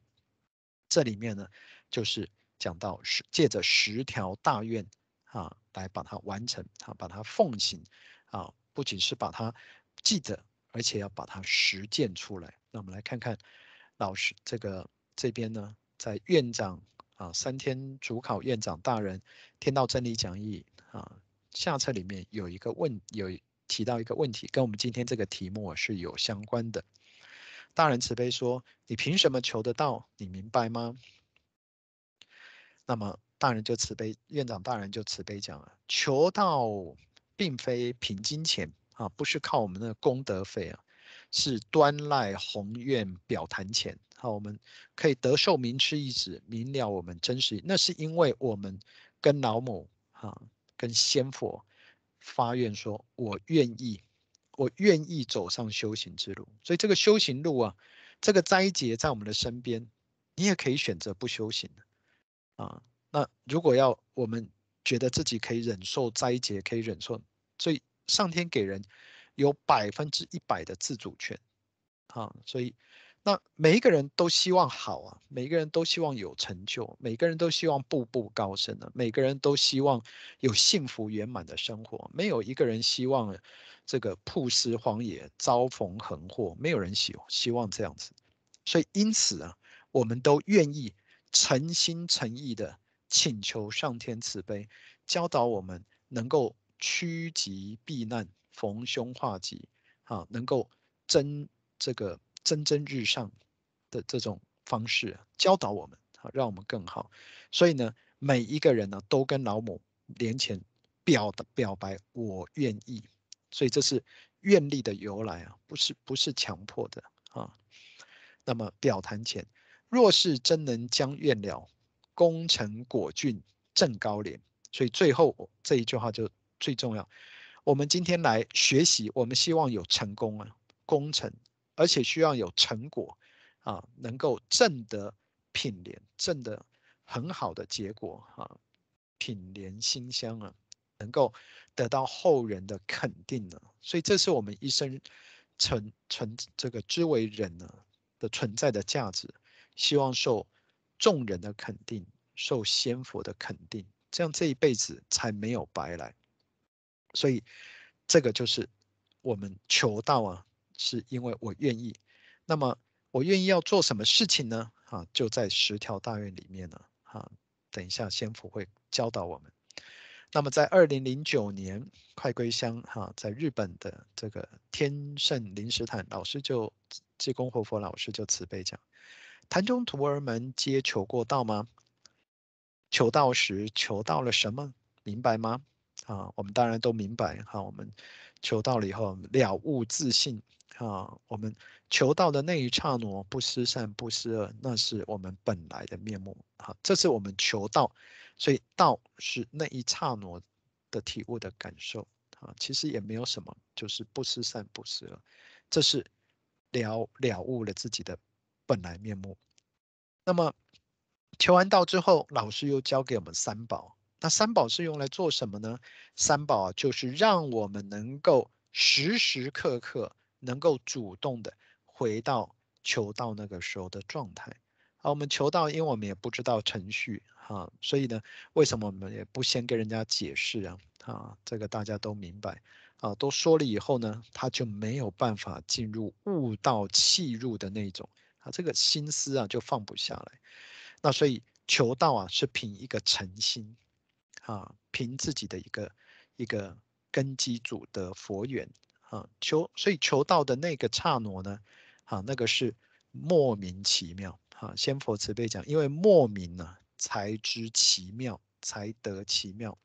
这里面呢，就是。讲到十借着十条大愿啊，来把它完成啊，把它奉行啊，不仅是把它记得，而且要把它实践出来。那我们来看看老师这个这边呢，在院长啊，三天主考院长大人天道真理讲义啊下册里面有一个问，有提到一个问题，跟我们今天这个题目是有相关的。大人慈悲说：“你凭什么求得到？你明白吗？”那么大人就慈悲，院长大人就慈悲讲了，求道并非凭金钱啊，不是靠我们的功德费啊，是端赖宏愿表坛前。好，我们可以得受明师一指，明了我们真实。那是因为我们跟老母哈，跟仙佛发愿说，我愿意，我愿意走上修行之路。所以这个修行路啊，这个灾劫在我们的身边，你也可以选择不修行的。啊，那如果要我们觉得自己可以忍受灾劫，可以忍受，所以上天给人有百分之一百的自主权，啊，所以那每一个人都希望好啊，每一个人都希望有成就，每个人都希望步步高升的，每个人都希望有幸福圆满的生活，没有一个人希望这个曝尸荒野，遭逢横祸，没有人希希望这样子。所以因此啊，我们都愿意诚心诚意的请求上天慈悲，教导我们能够趋吉避难，逢凶化吉，啊，能够真这个。蒸蒸日上的这种方式教导我们，好让我们更好。所以呢，每一个人呢都跟老母连前表的表白，我愿意。所以这是愿力的由来啊，不是不是强迫的啊。那么表坛前，若是真能将愿了，功成果俊正高廉。所以最后这一句话就最重要。我们今天来学习，我们希望有成功啊，功成。而且需要有成果，啊，能够证得品莲，证得很好的结果，啊，品莲馨香啊，能够得到后人的肯定呢。所以这是我们一生存存这个之为人呢的存在的价值，希望受众人的肯定，受先佛的肯定，这样这一辈子才没有白来。所以这个就是我们求道啊。是因为我愿意，那么我愿意要做什么事情呢？啊，就在十条大愿里面呢。啊，等一下仙佛会教导我们。那么在二零零九年快归乡哈，在日本的这个天胜灵石坛老师就济公活佛老师就慈悲讲：坛中徒儿们皆求过道吗？求道时求到了什么？明白吗？啊，我们当然都明白哈。我们求道了以后了悟自信。啊，我们求道的那一刹那，不思善不思恶，那是我们本来的面目。好，这是我们求道，所以道是那一刹那的体悟的感受。啊，其实也没有什么，就是不思善不思恶，这是了了悟了自己的本来面目。那么求完道之后，老师又教给我们三宝。那三宝是用来做什么呢？三宝就是让我们能够时时刻刻。能够主动的回到求道那个时候的状态。好，我们求道，因为我们也不知道程序，哈，所以呢，为什么我们也不先跟人家解释啊？啊，这个大家都明白，啊，都说了以后呢，他就没有办法进入悟道气入的那种，啊，这个心思啊就放不下来。那所以求道啊，是凭一个诚心，啊，凭自己的一个一个根基主的佛缘。啊，求所以求道的那个刹那呢，啊，那个是莫名其妙。啊，先佛慈悲讲，因为莫名呢，才知其妙，才得其妙。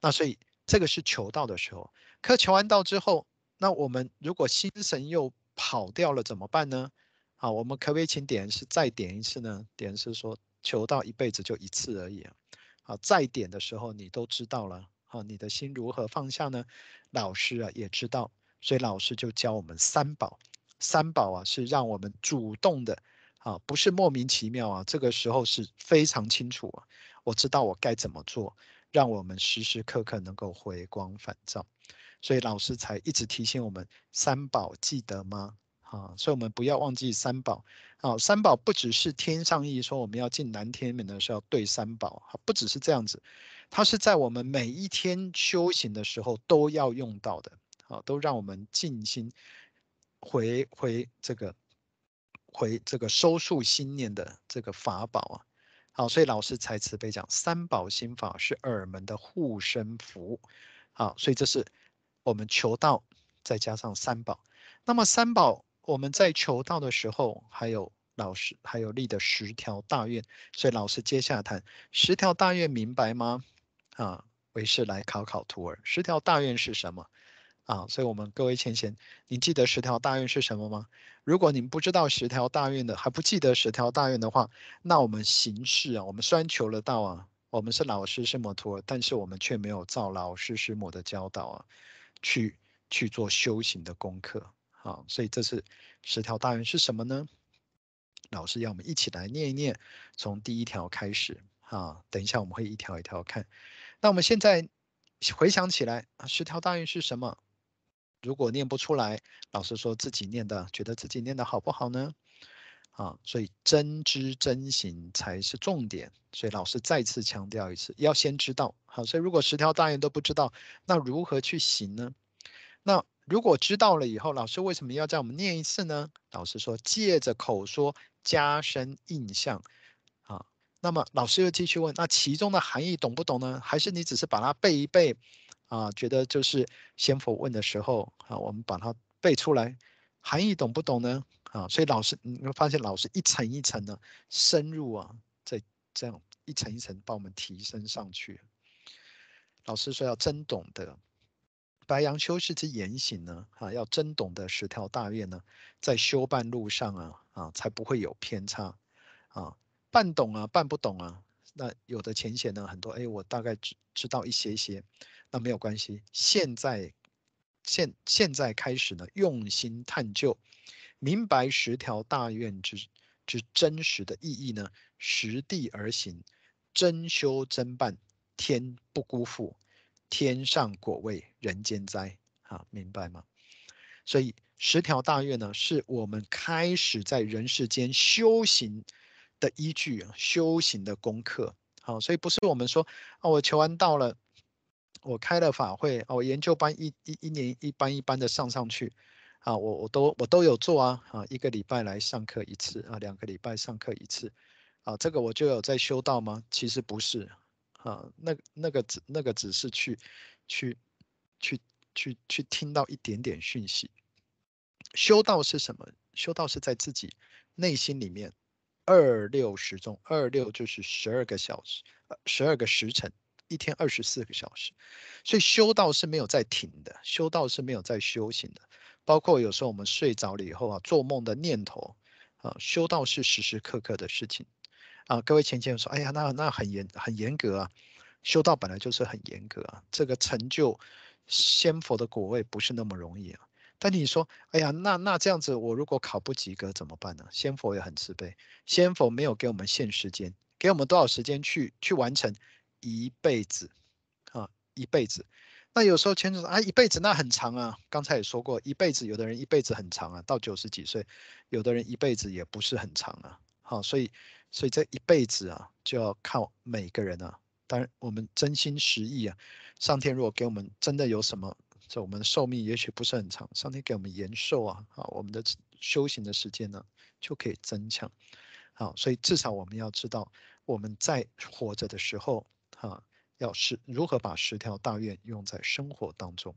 那所以这个是求道的时候。可求完道之后，那我们如果心神又跑掉了怎么办呢？啊，我们可不可以请点是再点一次呢？点是说求道一辈子就一次而已啊。啊，再点的时候你都知道了。啊，你的心如何放下呢？老师啊也知道。所以老师就教我们三宝，三宝啊是让我们主动的啊，不是莫名其妙啊。这个时候是非常清楚啊，我知道我该怎么做，让我们时时刻刻能够回光返照。所以老师才一直提醒我们三宝记得吗？啊，所以我们不要忘记三宝。啊，三宝不只是天上意说我们要进南天门的时候要对三宝，不只是这样子，它是在我们每一天修行的时候都要用到的。啊，都让我们静心回回这个回这个收束心念的这个法宝啊。好，所以老师才慈悲讲，三宝心法是耳门的护身符。好，所以这是我们求道再加上三宝。那么三宝我们在求道的时候，还有老师还有立的十条大愿。所以老师接下来谈十条大愿，明白吗？啊，为师来考考徒儿，十条大愿是什么？啊，所以，我们各位前贤，你记得十条大愿是什么吗？如果你不知道十条大愿的，还不记得十条大愿的话，那我们行事啊，我们虽然求了道啊，我们是老师师母徒儿，但是我们却没有照老师师母的教导啊，去去做修行的功课。啊，所以这是十条大愿是什么呢？老师要我们一起来念一念，从第一条开始。啊，等一下我们会一条一条看。那我们现在回想起来啊，十条大愿是什么？如果念不出来，老师说自己念的，觉得自己念的好不好呢？啊，所以真知真行才是重点。所以老师再次强调一次，要先知道。好，所以如果十条大愿都不知道，那如何去行呢？那如果知道了以后，老师为什么要叫我们念一次呢？老师说，借着口说加深印象。啊，那么老师又继续问，那其中的含义懂不懂呢？还是你只是把它背一背？啊，觉得就是先佛问的时候，啊，我们把它背出来，含义懂不懂呢？啊，所以老师你会发现，老师一层一层的深入啊，在这样一层一层把我们提升上去。老师说要真懂得白杨修士之言行呢，啊，要真懂得十条大愿呢，在修办路上啊，啊，才不会有偏差，啊，半懂啊，半不懂啊，那有的浅显呢，很多，哎，我大概知知道一些些。那没有关系，现在现现在开始呢，用心探究，明白十条大愿之之真实的意义呢，实地而行，真修真办，天不辜负，天上果位，人间灾，啊，明白吗？所以十条大愿呢，是我们开始在人世间修行的依据，修行的功课。好，所以不是我们说啊，我求完道了。我开了法会，我研究班一一一年一班一班的上上去，啊，我我都我都有做啊，啊，一个礼拜来上课一次啊，两个礼拜上课一次，啊，这个我就有在修道吗？其实不是，啊，那那个只那个只是去去去去去听到一点点讯息。修道是什么？修道是在自己内心里面二六时中，二六就是十二个小时，十二个时辰。一天二十四个小时，所以修道是没有在停的，修道是没有在修行的。包括有时候我们睡着了以后啊，做梦的念头啊，修道是时时刻刻的事情啊。各位前前说，哎呀，那那很严很严格啊，修道本来就是很严格啊，这个成就仙佛的果位不是那么容易啊。但你说，哎呀，那那这样子，我如果考不及格怎么办呢？仙佛也很慈悲，仙佛没有给我们限时间，给我们多少时间去去完成。一辈子，啊，一辈子。那有时候牵扯啊，一辈子那很长啊。刚才也说过，一辈子有的人一辈子很长啊，到九十几岁，有的人一辈子也不是很长啊。好，所以，所以这一辈子啊，就要靠每个人啊。当然，我们真心实意啊。上天如果给我们真的有什么，这我们的寿命也许不是很长，上天给我们延寿啊，啊，我们的修行的时间呢就可以增强。好，所以至少我们要知道，我们在活着的时候。啊，要是如何把十条大愿用在生活当中？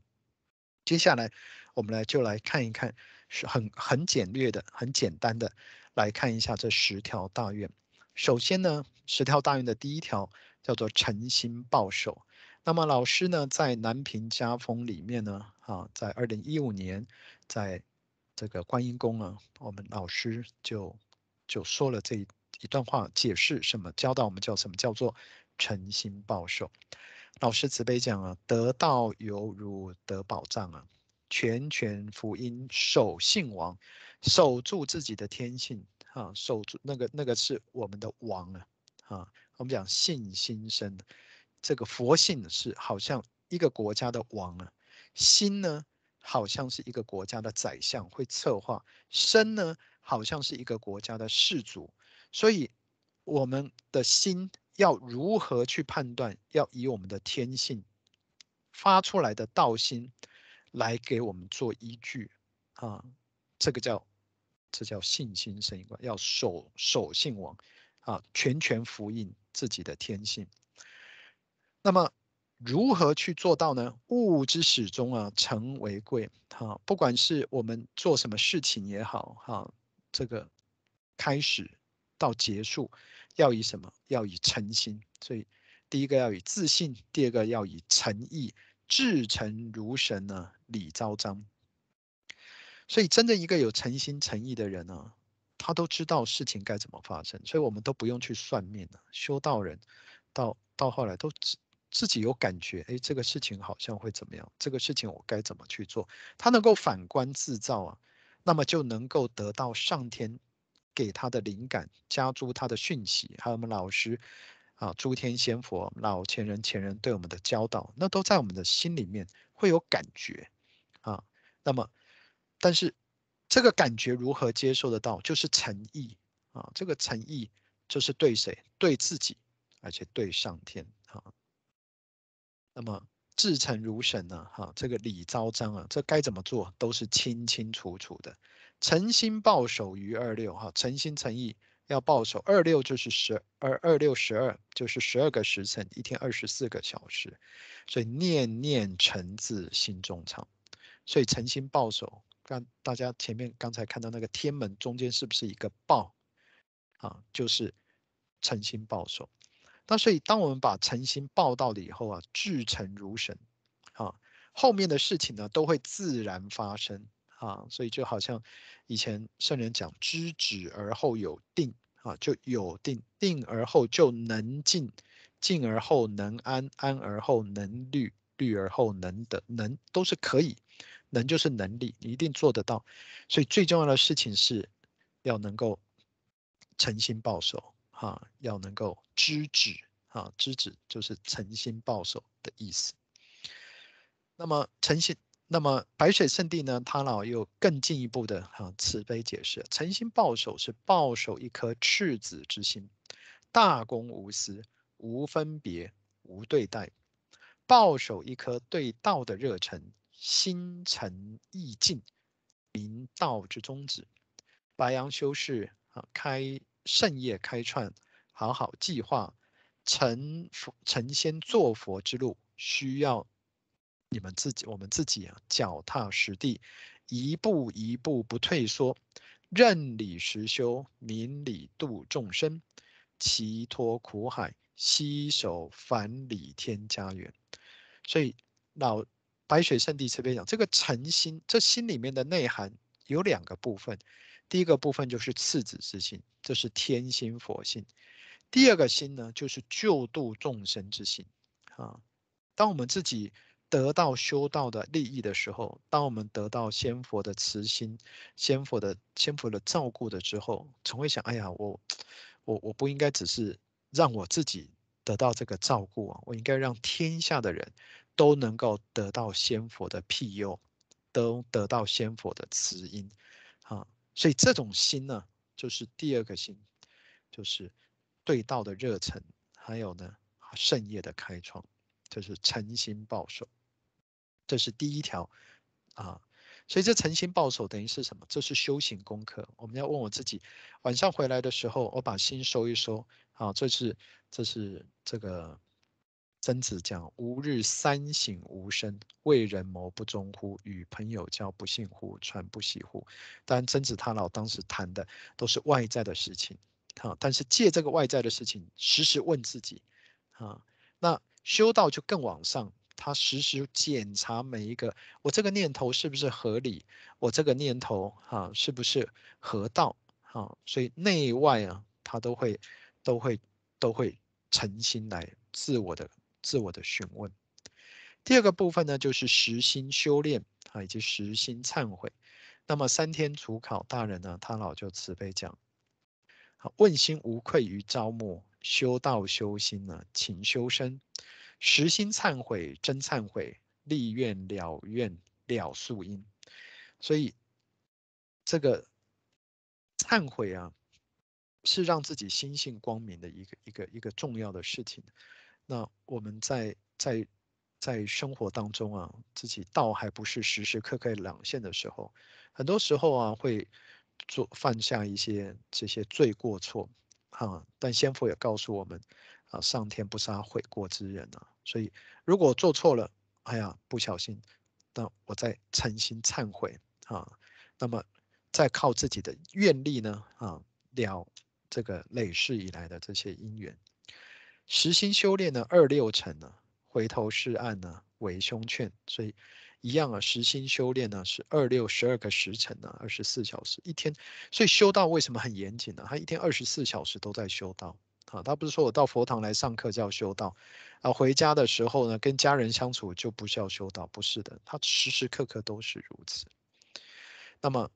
接下来我们来就来看一看，是很很简略的、很简单的来看一下这十条大愿。首先呢，十条大愿的第一条叫做诚心报守。那么老师呢，在南屏家风里面呢，啊，在二零一五年，在这个观音宫啊，我们老师就就说了这一一段话，解释什么，教导我们叫什么叫做。诚心报守，老师慈悲讲啊，得道犹如得宝藏啊，全权福音守信王，守住自己的天性啊，守住那个那个是我们的王啊啊，我们讲信心生，这个佛性是好像一个国家的王啊，心呢好像是一个国家的宰相会策划，身呢好像是一个国家的士族，所以我们的心。要如何去判断？要以我们的天性发出来的道心来给我们做依据啊，这个叫这叫信心生一观，要守守信王啊，全权服膺自己的天性。那么如何去做到呢？物之始终啊，诚为贵。哈，不管是我们做什么事情也好，哈，这个开始到结束。要以什么？要以诚心。所以，第一个要以自信，第二个要以诚意，至诚如神呢，礼昭彰。所以，真正一个有诚心诚意的人呢，他都知道事情该怎么发生，所以我们都不用去算命了。修道人到到后来都自自己有感觉，哎，这个事情好像会怎么样？这个事情我该怎么去做？他能够反观自照啊，那么就能够得到上天。给他的灵感，加诸他的讯息，还有我们老师啊，诸天仙佛、老前人、前人对我们的教导，那都在我们的心里面会有感觉啊。那么，但是这个感觉如何接受得到？就是诚意啊，这个诚意就是对谁？对自己，而且对上天啊。那么至诚如神呢？哈，这个礼昭彰啊，这该怎么做都是清清楚楚的。诚心报守于二六哈，诚心诚意要报守。二六就是十二，二六十二就是十二个时辰，一天二十四个小时，所以念念诚字心中藏。所以诚心报守，刚大家前面刚才看到那个天门中间是不是一个报？啊，就是诚心报守。那所以当我们把诚心报到了以后啊，至诚如神，啊，后面的事情呢都会自然发生啊。所以就好像以前圣人讲，知止而后有定啊，就有定，定而后就能静，静而后能安，安而后能虑，虑而后能得，能都是可以。能就是能力，你一定做得到。所以最重要的事情是要能够诚心报守，哈，要能够知止，哈，知止就是诚心报守的意思。那么诚心，那么白水圣地呢，他老又更进一步的哈慈悲解释，诚心报守是报守一颗赤子之心，大公无私，无分别，无对待，报守一颗对道的热忱。心诚意静，明道之宗旨。白杨修士啊，开圣业开创，好好计划成佛成仙做佛之路，需要你们自己，我们自己啊，脚踏实地，一步一步不退缩，认理实修，明理度众生，齐脱苦海，携手返理天家园。所以老。白水圣地慈悲讲，这个诚心，这心里面的内涵有两个部分。第一个部分就是赤子之心，这是天心佛性；第二个心呢，就是救度众生之心。啊，当我们自己得到修道的利益的时候，当我们得到仙佛的慈心、仙佛的仙佛的照顾的之后，总会想：哎呀，我我我不应该只是让我自己得到这个照顾啊，我应该让天下的人。都能够得到仙佛的庇佑，都得到仙佛的慈音，啊，所以这种心呢，就是第二个心，就是对道的热忱，还有呢，圣业的开创，就是诚心报守，这是第一条，啊，所以这诚心报守等于是什么？这是修行功课。我们要问我自己，晚上回来的时候，我把心收一收，啊，这是这是这个。曾子讲：“吾日三省吾身，为人谋不忠乎？与朋友交不信乎？传不习乎？”当然，曾子他老当时谈的都是外在的事情，哈。但是借这个外在的事情，时时问自己，哈。那修道就更往上，他时时检查每一个，我这个念头是不是合理？我这个念头，哈，是不是合道？哈。所以内外啊，他都会，都会，都会诚心来自我的。自我的询问。第二个部分呢，就是实心修炼啊，以及实心忏悔。那么三天主考大人呢，他老就慈悲讲：问心无愧于朝暮，修道修心呢，勤修身，实心忏悔，真忏悔，立愿了愿了宿因。所以这个忏悔啊，是让自己心性光明的一个一个一个重要的事情。那我们在在在生活当中啊，自己道还不是时时刻刻朗现的时候，很多时候啊会做犯下一些这些罪过错，啊。但先佛也告诉我们啊，上天不杀悔过之人啊。所以如果做错了，哎呀，不小心，那我再诚心忏悔啊。那么再靠自己的愿力呢啊，了这个累世以来的这些因缘。实心修炼呢，二六成呢，回头是岸呢，为兄劝。所以一样啊，实心修炼呢是二六十二个时辰呢，二十四小时一天。所以修道为什么很严谨呢？他一天二十四小时都在修道啊。他不是说我到佛堂来上课叫修道啊，回家的时候呢，跟家人相处就不叫修道，不是的，他时时刻刻都是如此。那么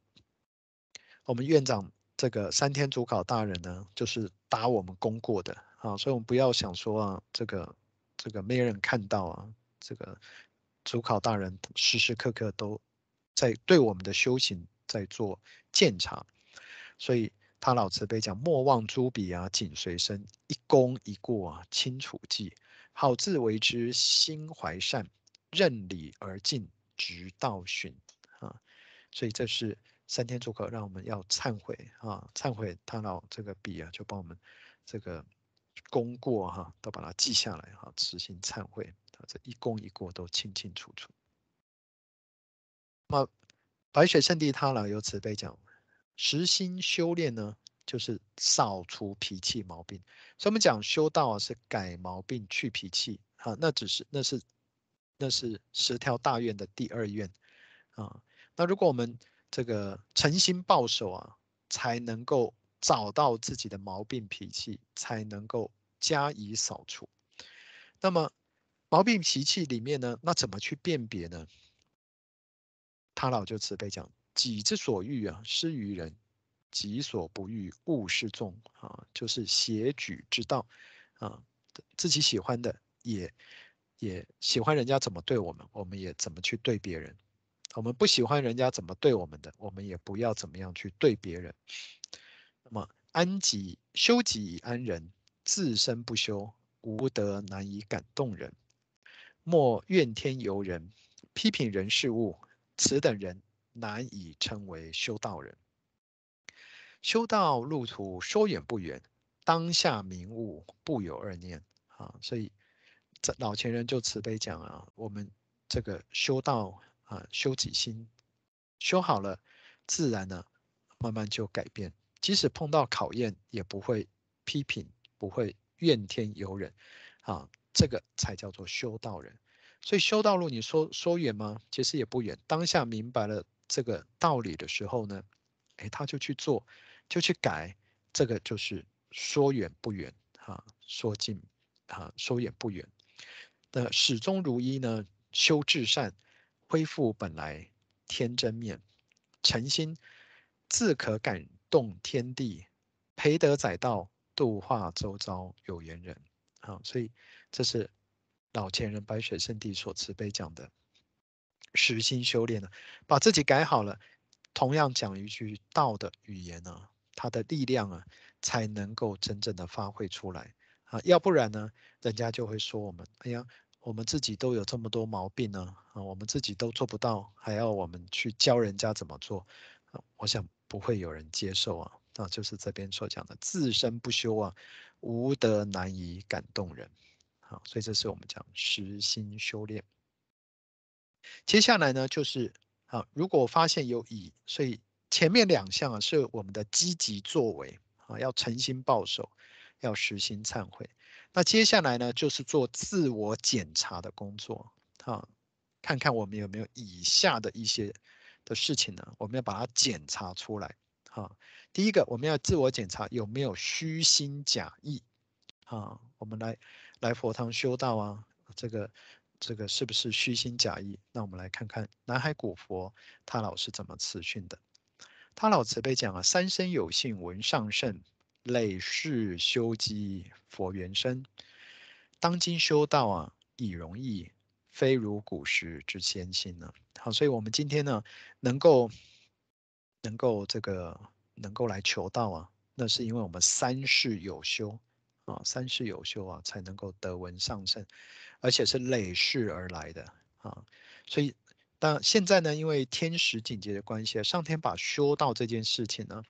我们院长这个三天主考大人呢，就是打我们功过的。啊，所以我们不要想说啊，这个这个没人看到啊，这个主考大人时时刻刻都在对我们的修行在做鉴察，所以他老慈悲讲：莫忘诸彼啊，谨随身，一功一过啊，清楚记，好自为之，心怀善，任理而进，直道循啊。所以这是三天主课，让我们要忏悔啊，忏悔他老这个笔啊，就帮我们这个功过哈、啊，都把它记下来哈，慈心忏悔，啊，这一功一过都清清楚楚。那白雪圣地他老有慈悲讲，实心修炼呢，就是扫除脾气毛病。所以我们讲修道啊，是改毛病、去脾气啊，那只是那是那是十条大愿的第二愿啊。那如果我们这个诚心报守啊，才能够找到自己的毛病脾气，才能够加以扫除。那么毛病脾气里面呢，那怎么去辨别呢？他老就慈悲讲：己之所欲啊，施于人；己所不欲，勿施众啊，就是协举之道啊。自己喜欢的也也喜欢人家怎么对我们，我们也怎么去对别人。我们不喜欢人家怎么对我们的，我们也不要怎么样去对别人。那么安己修己以安人，自身不修，无德难以感动人。莫怨天尤人，批评人事物，此等人难以称为修道人。修道路途说远不远，当下明悟不有二念啊！所以这老前人就慈悲讲啊，我们这个修道。啊，修己心，修好了，自然呢，慢慢就改变。即使碰到考验，也不会批评，不会怨天尤人。啊，这个才叫做修道人。所以修道路，你说说远吗？其实也不远。当下明白了这个道理的时候呢，诶，他就去做，就去改。这个就是说远不远，哈，说近，啊，说远不远。那始终如一呢，修至善。恢复本来天真面，诚心自可感动天地，培德载道，度化周遭有缘人。好，所以这是老前人白水圣地所慈悲讲的实心修炼呢，把自己改好了，同样讲一句道的语言呢，它的力量啊，才能够真正的发挥出来啊，要不然呢，人家就会说我们，哎呀。我们自己都有这么多毛病呢，啊，我们自己都做不到，还要我们去教人家怎么做，我想不会有人接受啊，那就是这边所讲的自身不修啊，无德难以感动人，好，所以这是我们讲实心修炼。接下来呢，就是啊，如果发现有疑，所以前面两项啊是我们的积极作为啊，要诚心报守，要实心忏悔。那接下来呢，就是做自我检查的工作，啊，看看我们有没有以下的一些的事情呢？我们要把它检查出来，啊，第一个我们要自我检查有没有虚心假意，啊，我们来来佛堂修道啊，这个这个是不是虚心假意？那我们来看看南海古佛他老是怎么辞训的，他老慈悲讲啊，三生有幸闻上圣。累世修积佛缘深，当今修道啊已容易，非如古时之艰辛呢。好，所以我们今天呢，能够能够这个能够来求道啊，那是因为我们三世有修啊，三世有修啊，才能够得闻上乘，而且是累世而来的啊。所以，但现在呢，因为天时境界的关系啊，上天把修道这件事情呢。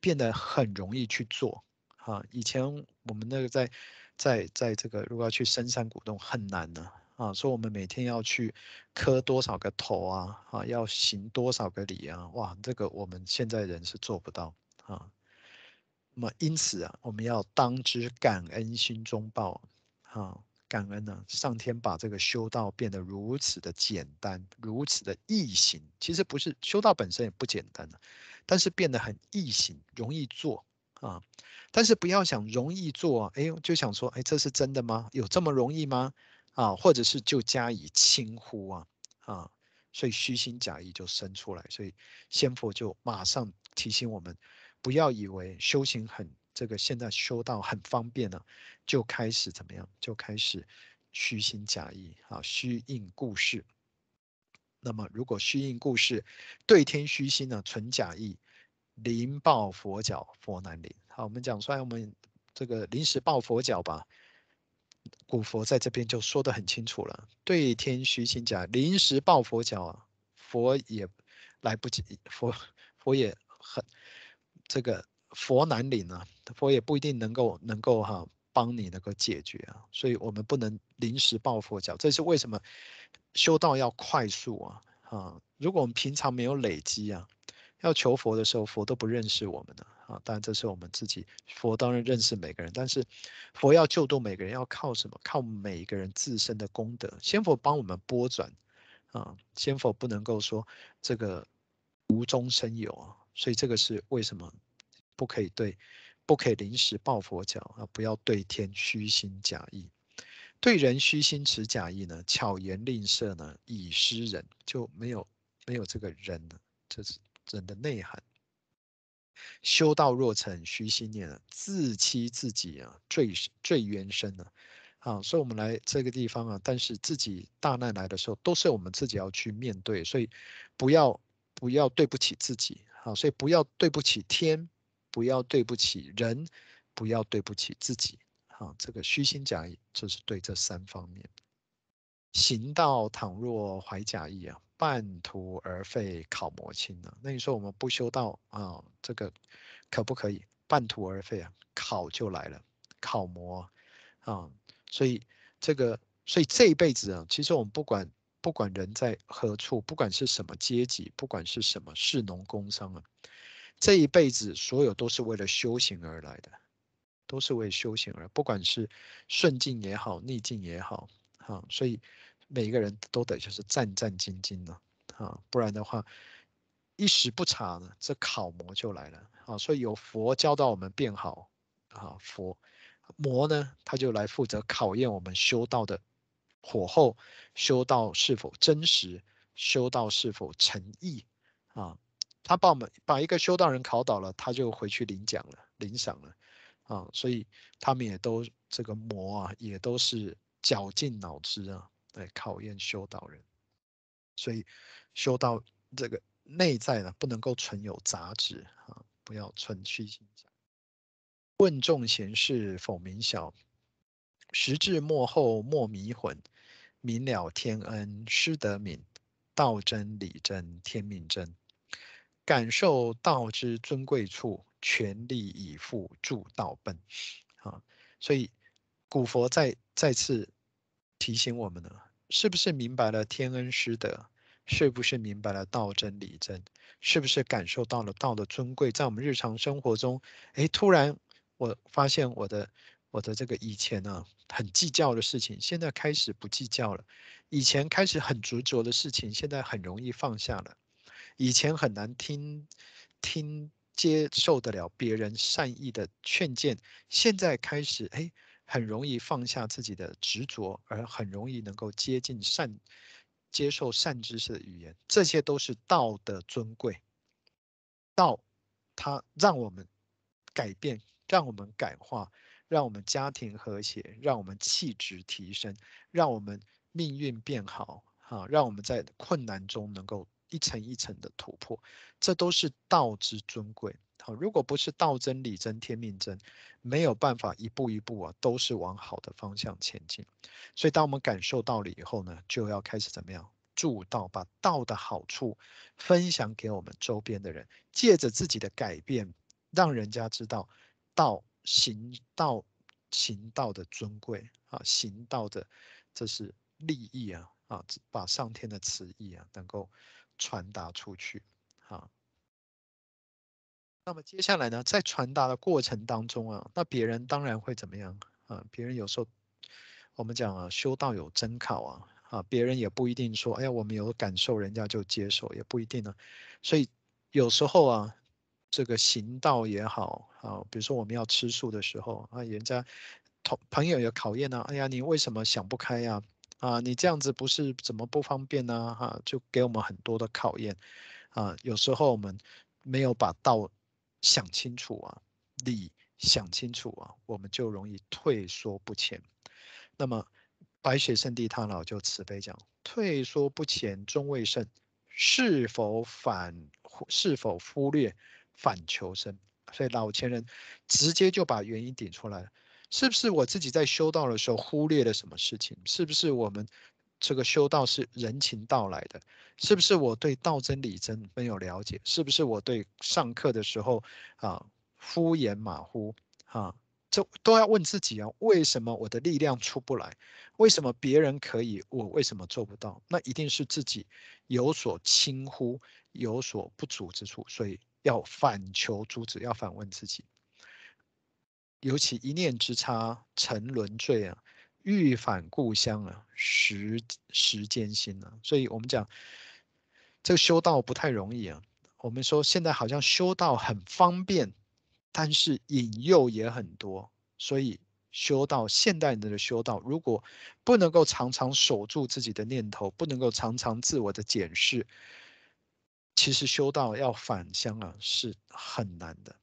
变得很容易去做，啊，以前我们那个在，在在这个如果要去深山古洞很难呢，啊，说我们每天要去磕多少个头啊，啊，要行多少个礼啊，哇，这个我们现在人是做不到，啊，那么因此啊，我们要当知感恩心中报，啊，感恩呢，上天把这个修道变得如此的简单，如此的易行，其实不是修道本身也不简单的。但是变得很易行，容易做啊！但是不要想容易做啊，哎，就想说，哎，这是真的吗？有这么容易吗？啊，或者是就加以轻忽啊啊！所以虚心假意就生出来，所以仙佛就马上提醒我们，不要以为修行很这个现在修道很方便了，就开始怎么样？就开始虚心假意啊，虚应故事。那么，如果虚应故事，对天虚心呢，存假意，临抱佛脚，佛难临。好，我们讲出来，我们这个临时抱佛脚吧。古佛在这边就说得很清楚了，对天虚心假，临时抱佛脚，佛也来不及，佛佛也很这个佛难领啊，佛也不一定能够能够哈帮你能够解决啊，所以我们不能临时抱佛脚，这是为什么修道要快速啊啊，如果我们平常没有累积啊。要求佛的时候，佛都不认识我们的啊！当然这是我们自己，佛当然认识每个人，但是佛要救度每个人，要靠什么？靠每一个人自身的功德。仙佛帮我们拨转啊，仙佛不能够说这个无中生有啊，所以这个是为什么不可以对，不可以临时抱佛脚啊！不要对天虚心假意，对人虚心持假意呢？巧言令色呢？以失人，就没有没有这个人了，这是。人的内涵，修道若成虚心念，自欺自己啊，罪罪渊深了啊！所以，我们来这个地方啊，但是自己大难来的时候，都是我们自己要去面对，所以不要不要对不起自己啊！所以不要对不起天，不要对不起人，不要对不起自己啊！这个虚心假意，就是对这三方面。行道倘若怀假意啊。半途而废，考磨亲呢？那你说我们不修道啊，这个可不可以半途而废啊？考就来了，考磨啊，所以这个，所以这一辈子啊，其实我们不管不管人在何处，不管是什么阶级，不管是什么士农工商啊，这一辈子所有都是为了修行而来的，都是为修行而，不管是顺境也好，逆境也好，哈，所以。每一个人都得就是战战兢兢的啊，不然的话一时不察呢，这考魔就来了啊。所以有佛教导我们变好啊，佛魔呢，他就来负责考验我们修道的火候，修道是否真实，修道是否诚意啊。他把我们把一个修道人考倒了，他就回去领奖了，领赏了啊。所以他们也都这个魔啊，也都是绞尽脑汁啊。来考验修道人，所以修道这个内在呢，不能够存有杂质啊，不要存虚心假。问众贤士否明晓，时至末后莫迷魂。明了天恩师德敏，道真理真天命真。感受道之尊贵处，全力以赴助道奔。啊，所以古佛再再次。提醒我们呢，是不是明白了天恩师德？是不是明白了道真理真？是不是感受到了道的尊贵？在我们日常生活中，诶，突然我发现我的我的这个以前呢，很计较的事情，现在开始不计较了；以前开始很执着的事情，现在很容易放下了；以前很难听听接受得了别人善意的劝谏，现在开始诶。很容易放下自己的执着，而很容易能够接近善、接受善知识的语言，这些都是道的尊贵。道，它让我们改变，让我们感化，让我们家庭和谐，让我们气质提升，让我们命运变好，哈，让我们在困难中能够一层一层的突破，这都是道之尊贵。好，如果不是道真理真天命真，没有办法一步一步啊，都是往好的方向前进。所以，当我们感受到了以后呢，就要开始怎么样助道，把道的好处分享给我们周边的人，借着自己的改变，让人家知道道行道行道的尊贵啊，行道的这是利益啊啊，把上天的慈意啊能够传达出去啊。那么接下来呢，在传达的过程当中啊，那别人当然会怎么样啊？别人有时候我们讲啊，修道有真考啊，啊，别人也不一定说，哎呀，我们有感受，人家就接受，也不一定呢。所以有时候啊，这个行道也好啊，比如说我们要吃素的时候啊，人家同朋友有考验呢，哎呀，你为什么想不开呀？啊，啊你这样子不是怎么不方便呢？哈，就给我们很多的考验啊。有时候我们没有把道。想清楚啊，理想清楚啊，我们就容易退缩不前。那么白雪圣地他老就慈悲讲：退缩不前终未胜，是否反？是否忽略反求生。所以老前人直接就把原因点出来了，是不是我自己在修道的时候忽略了什么事情？是不是我们这个修道是人情道来的？是不是我对道真理真没有了解？是不是我对上课的时候啊敷衍马虎啊？这都要问自己啊，为什么我的力量出不来？为什么别人可以，我为什么做不到？那一定是自己有所轻忽，有所不足之处，所以。要反求诸己，要反问自己。尤其一念之差，沉沦罪啊，欲返故乡啊，时时艰辛啊。所以我们讲，这个修道不太容易啊。我们说现在好像修道很方便，但是引诱也很多。所以修道，现代人的修道，如果不能够常常守住自己的念头，不能够常常自我的检视。其实修道要返乡啊，是很难的。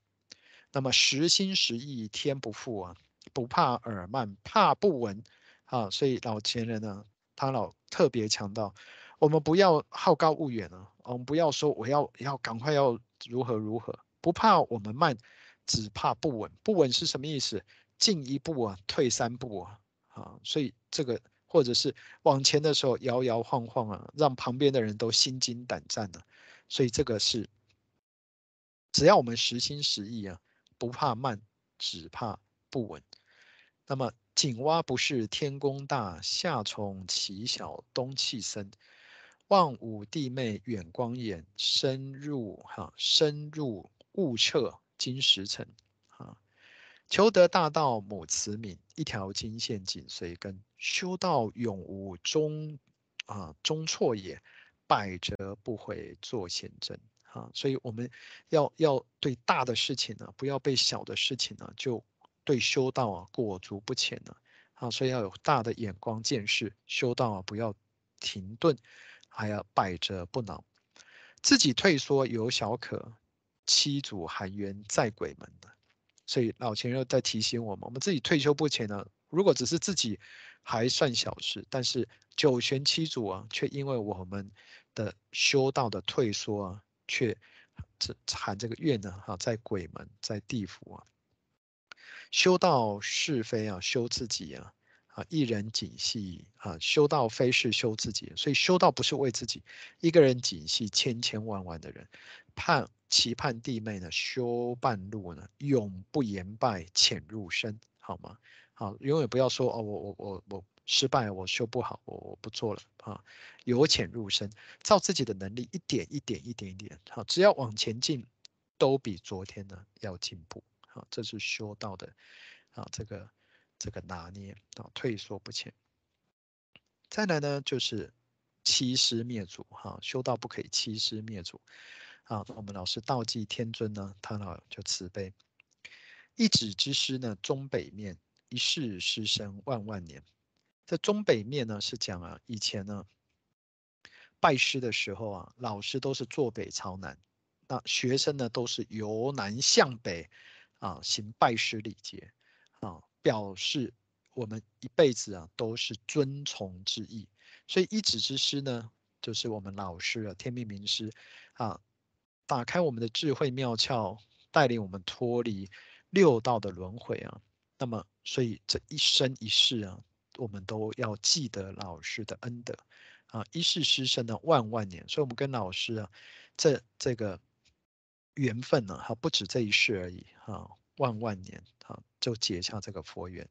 那么实心实意，天不负啊，不怕耳慢，怕不闻啊。所以老前人呢，他老特别强调，我们不要好高骛远啊，我们不要说我要要赶快要如何如何，不怕我们慢，只怕不稳。不稳是什么意思？进一步啊，退三步啊。啊，所以这个或者是往前的时候摇摇晃晃啊，让旁边的人都心惊胆战的啊。所以这个是，只要我们实心实意啊，不怕慢，只怕不稳。那么井蛙不是天宫大，夏虫其小冬气深。望五弟妹远光眼，深入哈深入悟彻今时辰。哈，求得大道母慈悯，一条金线紧随跟。修道永无终啊终错也。百折不回做贤真，哈，所以我们要要对大的事情呢，不要被小的事情呢，就对修道啊裹足不前了，啊，所以要有大的眼光见识，修道啊不要停顿，还要百折不挠，自己退缩有小可，七祖含冤在鬼门的，所以老前人又在提醒我们，我们自己退休不前呢，如果只是自己。还算小事，但是九玄七祖啊，却因为我们的修道的退缩啊，却这含这个怨呢，哈，在鬼门，在地府啊，修道是非啊，修自己啊，啊，一人谨系啊，修道非是修自己，所以修道不是为自己，一个人谨系千千万万的人，盼期盼弟妹呢，修半路呢，永不言败，潜入深，好吗？好，永远不要说哦，我我我我失败，我修不好，我我不做了啊。由浅入深，照自己的能力，一点一点一点一点，好，只要往前进，都比昨天呢要进步。好，这是修道的啊，这个这个拿捏啊，退缩不前。再来呢，就是欺师灭祖哈，修道不可以欺师灭祖啊。我们老师道济天尊呢，他呢就慈悲，一指之师呢，终北面。一世师生万万年，这中北面呢是讲啊，以前呢拜师的时候啊，老师都是坐北朝南，那学生呢都是由南向北啊行拜师礼节啊，表示我们一辈子啊都是尊崇之意。所以一指之师呢，就是我们老师啊，天命名师啊，打开我们的智慧妙窍，带领我们脱离六道的轮回啊。那么，所以这一生一世啊，我们都要记得老师的恩德啊！一世师生呢，万万年。所以，我们跟老师啊，这这个缘分呢，哈，不止这一世而已哈，万万年哈，就结下这个佛缘。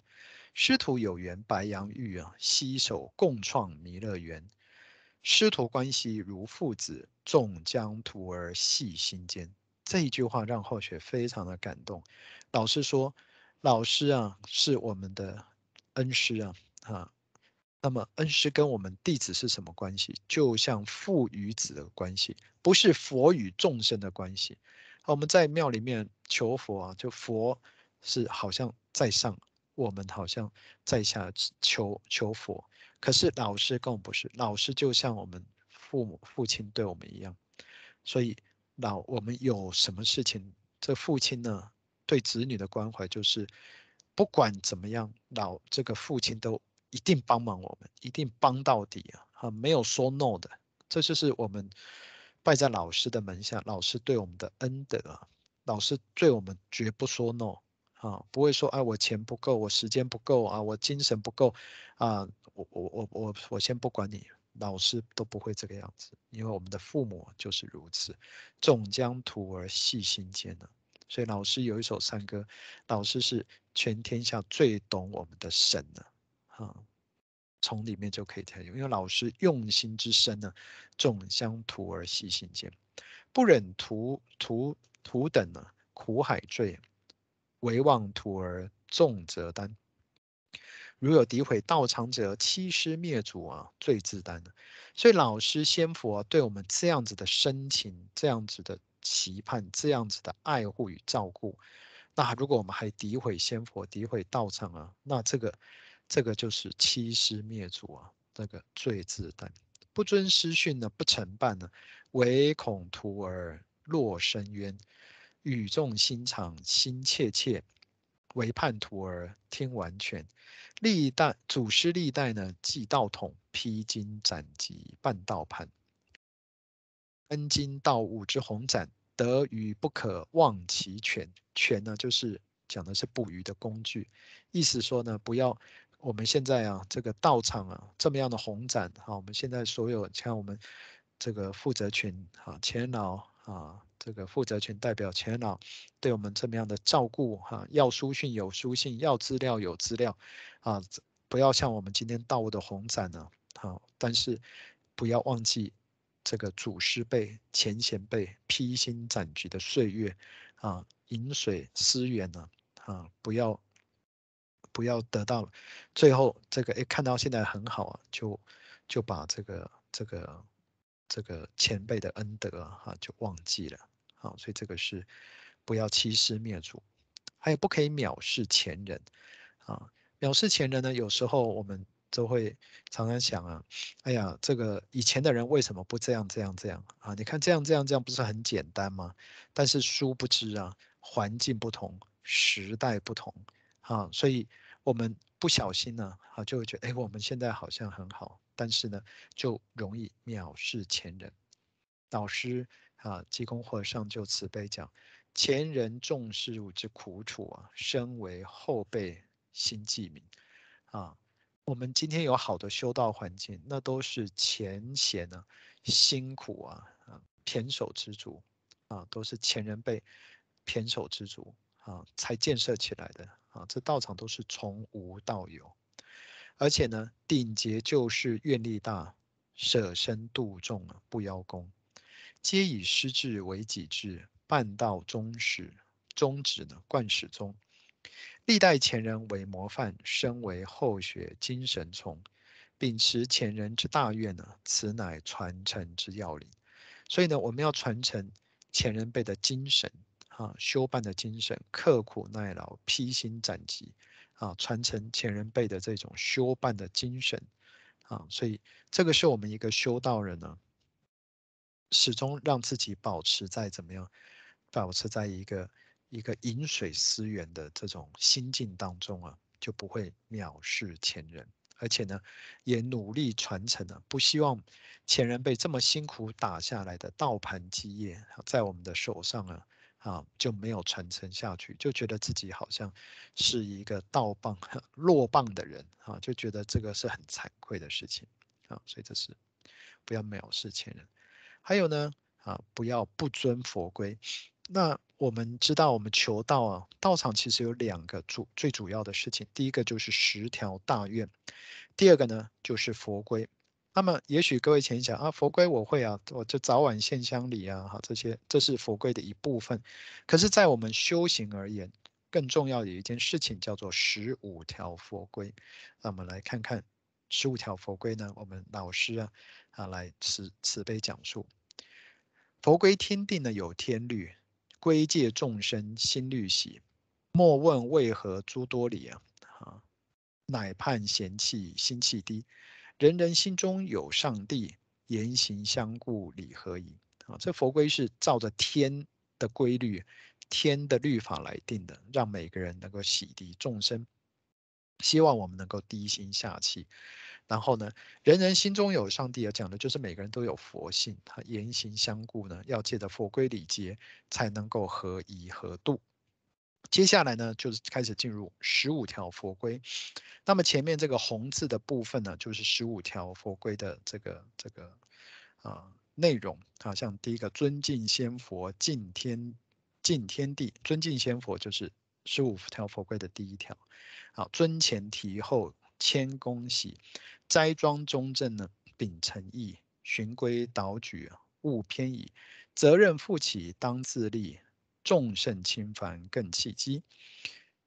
师徒有缘，白杨玉啊，携手共创弥勒园。师徒关系如父子，纵将徒儿系心间。这一句话让后学非常的感动。老师说。老师啊，是我们的恩师啊，哈。那么恩师跟我们弟子是什么关系？就像父与子的关系，不是佛与众生的关系。我们在庙里面求佛啊，就佛是好像在上，我们好像在下求求佛。可是老师跟我们不是，老师就像我们父母父亲对我们一样。所以老我们有什么事情，这父亲呢？对子女的关怀就是，不管怎么样，老这个父亲都一定帮忙我们，一定帮到底啊！哈，没有说 no 的，这就是我们拜在老师的门下，老师对我们的恩德啊。老师对我们绝不说 no 啊，不会说哎，我钱不够，我时间不够啊，我精神不够啊，我我我我我先不管你，老师都不会这个样子，因为我们的父母就是如此，众将徒儿细心间呢。所以老师有一首山歌，老师是全天下最懂我们的神呢，啊从里面就可以睇，因为老师用心之深呢，纵将徒儿细心间，不忍徒徒徒等呢苦海坠，唯望徒儿重责担。如有诋毁道场者，欺师灭祖啊，罪自担。所以老师先佛、啊、对我们这样子的深情，这样子的。期盼这样子的爱护与照顾，那如果我们还诋毁先佛、诋毁道场啊，那这个这个就是欺师灭祖啊，这个罪自担。不遵师训呢，不成办呢，唯恐徒儿落深渊，语重心长心切切，唯盼徒儿听完全。历代祖师历代呢，记道统，披荆斩棘办道盘。恩经道武之鸿展，得鱼不可忘其泉。泉呢，就是讲的是捕鱼的工具。意思说呢，不要我们现在啊，这个道场啊，这么样的鸿展哈，我们现在所有像我们这个负责群啊，前老啊，这个负责群代表前老，对我们这么样的照顾哈，要书信有书信，要资料有资料啊，不要像我们今天到的鸿展呢，好，但是不要忘记。这个祖师辈、前贤辈披荆斩棘的岁月啊，饮水思源呢啊，不要不要得到了最后这个哎，看到现在很好啊，就就把这个这个这个前辈的恩德啊就忘记了啊，所以这个是不要欺师灭祖，还有不可以藐视前人啊，藐视前人呢，有时候我们。都会常常想啊，哎呀，这个以前的人为什么不这样这样这样啊？你看这样这样这样不是很简单吗？但是殊不知啊，环境不同，时代不同啊，所以我们不小心呢啊，就会觉得哎，我们现在好像很好，但是呢，就容易藐视前人。老师啊，济公和尚就慈悲讲，前人重事物之苦楚啊，身为后辈心记泯啊。我们今天有好的修道环境，那都是前贤呢辛苦啊啊胼手胝足啊，都是前人辈胼手胝足啊才建设起来的啊。这道场都是从无到有，而且呢，顶节就是愿力大，舍身度众啊不邀功，皆以师志为己志，办道宗始宗旨呢贯始终。历代前人为模范，身为后学精神从，秉持前人之大愿呢，此乃传承之要领。所以呢，我们要传承前人辈的精神啊，修办的精神，刻苦耐劳，披荆斩棘啊，传承前人辈的这种修办的精神啊。所以这个是我们一个修道人呢，始终让自己保持在怎么样，保持在一个。一个饮水思源的这种心境当中啊，就不会藐视前人，而且呢，也努力传承了，不希望前人辈这么辛苦打下来的道盘基业，在我们的手上啊，啊就没有传承下去，就觉得自己好像是一个道棒 落棒的人啊，就觉得这个是很惭愧的事情啊，所以这是不要藐视前人，还有呢啊，不要不遵佛规。那我们知道，我们求道啊，道场其实有两个主最主要的事情，第一个就是十条大愿，第二个呢就是佛规。那么也许各位前想啊，佛规我会啊，我就早晚献香礼啊，好这些，这是佛规的一部分。可是，在我们修行而言，更重要的一件事情叫做十五条佛规。那我们来看看十五条佛规呢，我们老师啊啊来慈慈悲讲述。佛规天定呢有天律。规戒众生心律喜，莫问为何诸多理啊！啊，乃盼嫌弃心气低，人人心中有上帝，言行相顾礼何宜？啊，这佛规是照着天的规律、天的律法来定的，让每个人能够洗涤众生，希望我们能够低心下气。然后呢，人人心中有上帝啊，讲的就是每个人都有佛性，他言行相顾呢，要借着佛规礼节才能够合宜合度。接下来呢，就是开始进入十五条佛规。那么前面这个红字的部分呢，就是十五条佛规的这个这个啊、内容。好像第一个尊敬先佛，敬天敬天地，尊敬先佛就是十五条佛规的第一条。好，尊前提后，谦恭喜。斋庄中正呢，秉诚意，循规蹈矩，勿偏倚。责任负起，当自立。众圣轻凡，更契机。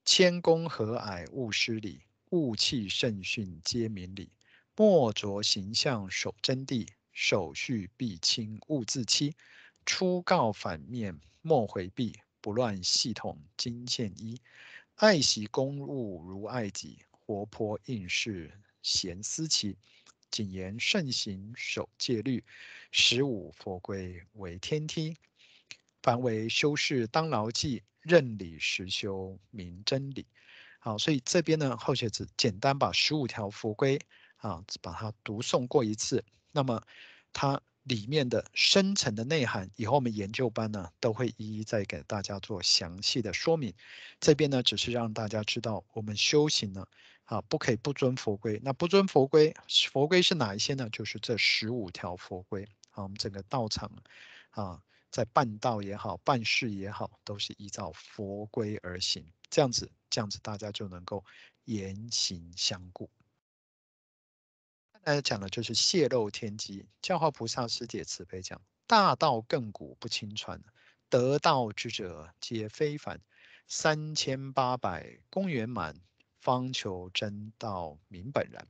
谦恭和蔼，勿失礼。勿弃圣训，皆明理。莫着形象，守真谛。手续必清，勿自欺。初告反面，莫回避。不乱系统，经见一。爱惜公务，如爱己。活泼应事。闲思齐，谨言慎行，守戒律，十五佛规为天梯。凡为修士当牢记，认理实修明真理。好，所以这边呢，后学子简单把十五条佛规啊，把它读诵过一次。那么它里面的深层的内涵，以后我们研究班呢都会一一再给大家做详细的说明。这边呢，只是让大家知道我们修行呢。啊，不可以不遵佛规。那不遵佛规，佛规是哪一些呢？就是这十五条佛规。好，我们整个道场啊，在办道也好，办事也好，都是依照佛规而行。这样子，这样子大家就能够言行相顾。来讲的就是泄露天机。教化菩萨师姐慈悲讲：大道亘古不轻传，得道之者皆非凡。三千八百功圆满。方求真道明本然，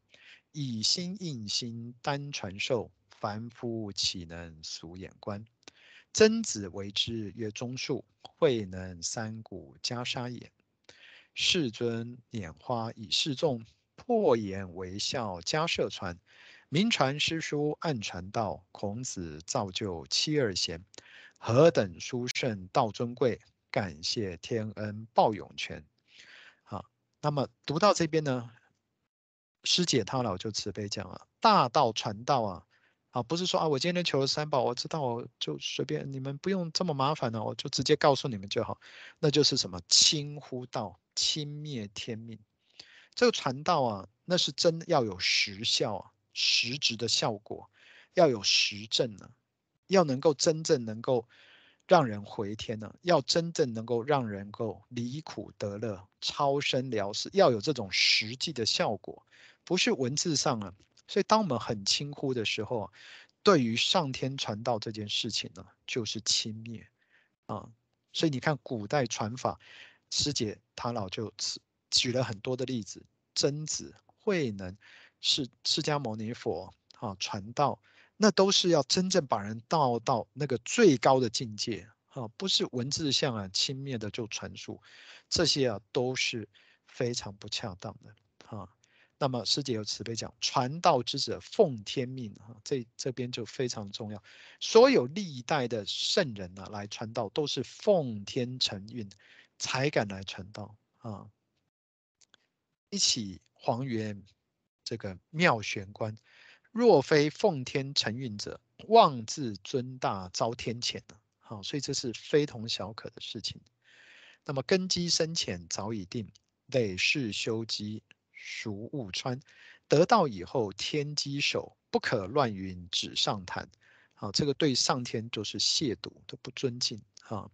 以心印心单传授，凡夫岂能俗眼观？曾子为之曰忠恕，慧能三古袈裟也。世尊拈花以示众，破颜为笑迦叶传。明传师书暗传道，孔子造就七二贤。何等殊胜道尊贵，感谢天恩报涌泉。好那么读到这边呢，师姐她老就慈悲讲啊，大道传道啊，不是说啊，我今天求了三宝，我知道我就随便，你们不用这么麻烦呢，我就直接告诉你们就好。那就是什么轻忽道，轻蔑天命。这个传道啊，那是真要有实效啊，实质的效果，要有实证呢，要能够真正能够。让人回天呢，要真正能够让人够离苦得乐、超生了死，要有这种实际的效果，不是文字上啊。所以，当我们很轻忽的时候，对于上天传道这件事情呢，就是轻蔑啊。所以你看，古代传法，师姐她老就举了很多的例子，曾子、慧能，是释迦牟尼佛啊传道。那都是要真正把人导到那个最高的境界啊，不是文字上啊轻蔑的就传述，这些啊都是非常不恰当的。那么师姐有慈悲讲，传道之者奉天命啊，这这边就非常重要。所有历代的圣人呢、啊、来传道，都是奉天承运才敢来传道啊。一起黄元这个妙玄关。若非奉天承运者，妄自尊大，遭天谴。好，所以这是非同小可的事情。那么根基深浅早已定，累世修积，孰勿穿？得道以后天机守，不可乱云纸上谈。好，这个对上天就是亵渎，都不尊敬啊！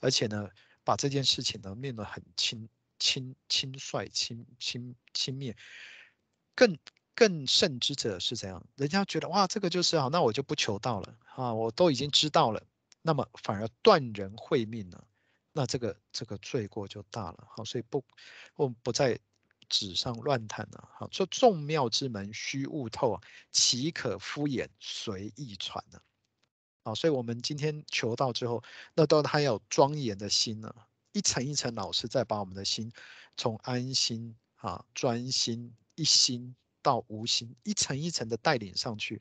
而且呢，把这件事情呢，面得很轻轻轻率、轻轻轻蔑，更。更甚之者是怎样？人家觉得哇，这个就是好，那我就不求道了啊，我都已经知道了，那么反而断人慧命了，那这个这个罪过就大了。好，所以不，我们不再纸上乱谈了。好，说众妙之门须悟透啊，岂可敷衍随意传呢？好，所以我们今天求道之后，那都还有庄严的心呢，一层一层老师再把我们的心从安心啊、专心、一心。到无心一层一层的带领上去，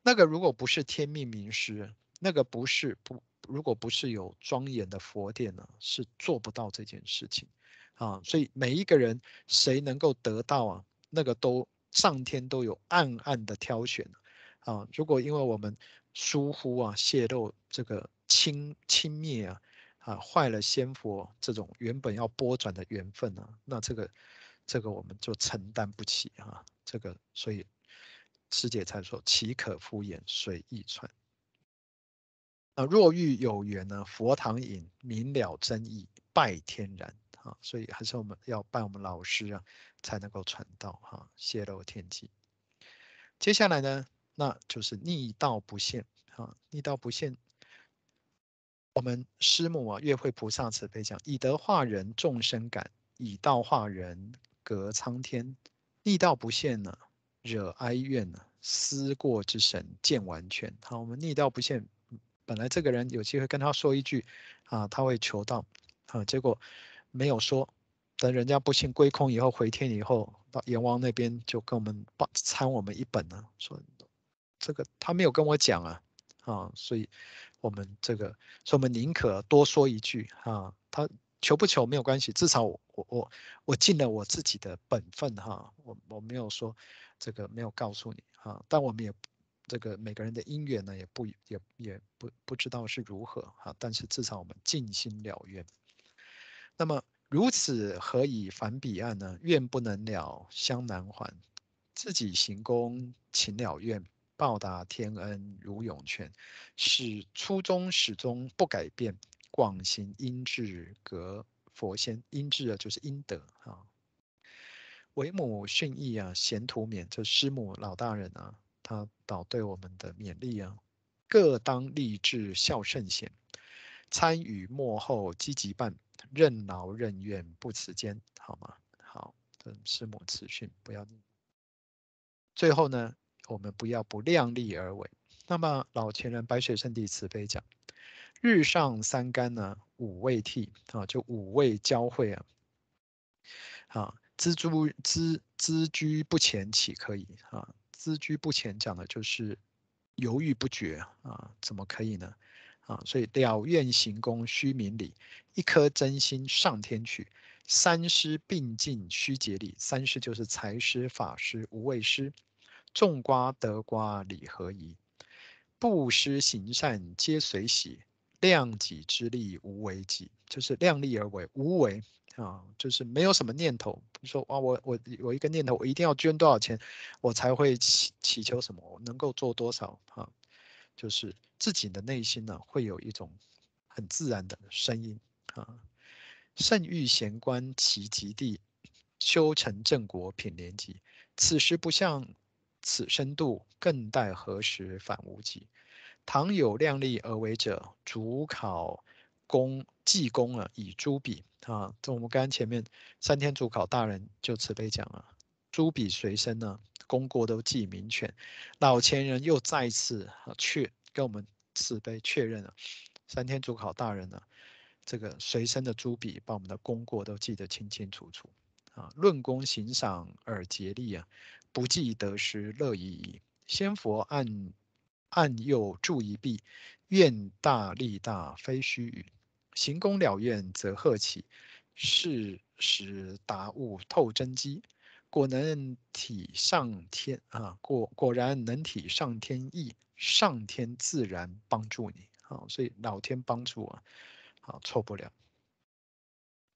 那个如果不是天命名师，那个不是不，如果不是有庄严的佛殿呢，是做不到这件事情啊。所以每一个人谁能够得到啊，那个都上天都有暗暗的挑选啊。如果因为我们疏忽啊，泄露这个轻轻蔑啊，啊，坏了仙佛这种原本要波转的缘分啊，那这个这个我们就承担不起啊。这个所以师姐才说，岂可敷衍随意传。啊，若欲有缘呢，佛堂隐明了真意，拜天然啊，所以还是我们要拜我们老师啊，才能够传道哈，泄露天机。接下来呢，那就是逆道不现啊，逆道不现。我们师母啊，月慧菩萨慈悲讲：以德化人，众生感；以道化人，隔苍天。逆道不现呢，惹哀怨呢，思过之神见完全。好，我们逆道不现。本来这个人有机会跟他说一句，啊，他会求道，啊，结果没有说，等人家不幸归空以后回天以后，到阎王那边就跟我们报参我们一本呢，说这个他没有跟我讲啊，啊，所以我们这个，所以我们宁可多说一句，啊，他求不求没有关系，至少我我我尽了我自己的本分哈，我我没有说这个没有告诉你哈，但我们也。这个每个人的因缘呢，也不也也不不知道是如何哈，但是至少我们尽心了愿。那么如此何以返彼岸呢？愿不能了，相难还。自己行功勤了愿，报答天恩如涌泉。始初衷始终不改变，广行应智隔佛仙。应智啊，就是应德啊。为母训义啊，贤徒勉，这师母老大人啊。他导对我们的勉励啊，各当立志孝圣贤，参与幕后积极办，任劳任怨不辞艰，好吗？好，这师母慈训，不要。最后呢，我们不要不量力而为。那么老前人白水圣地慈悲讲，日上三竿呢，五味替啊，就五味交汇啊，啊，錙铢錙錙鉞不前，岂可以啊？知居不前讲的就是犹豫不决啊，怎么可以呢？啊，所以了愿行功须明理，一颗真心上天去，三师并进须竭力。三师就是财师、法师、无畏师，种瓜得瓜理何宜？布施行善皆随喜，量己之力无为己，就是量力而为，无为。啊，就是没有什么念头，比如说啊，我我我一个念头，我一定要捐多少钱，我才会祈祈求什么，我能够做多少啊？就是自己的内心呢，会有一种很自然的声音啊。圣欲贤观其极地，修成正果品莲集。此时不向此生度，更待何时返无极？倘有量力而为者，主考功济功啊，以诸笔。啊，这我们刚刚前面三天主考大人就慈悲讲了，诸笔随身呢，功过都记明全。老前人又再次啊确跟我们慈悲确认了，三天主考大人呢，这个随身的朱笔把我们的功过都记得清清楚楚。啊，论功行赏而竭力啊，不计得失乐已矣。仙佛暗暗佑助一臂，愿大利大非虚语。行功了愿则贺起，是时达悟透真机，果能体上天啊，果果然能体上天意，上天自然帮助你。啊，所以老天帮助啊，好错不了。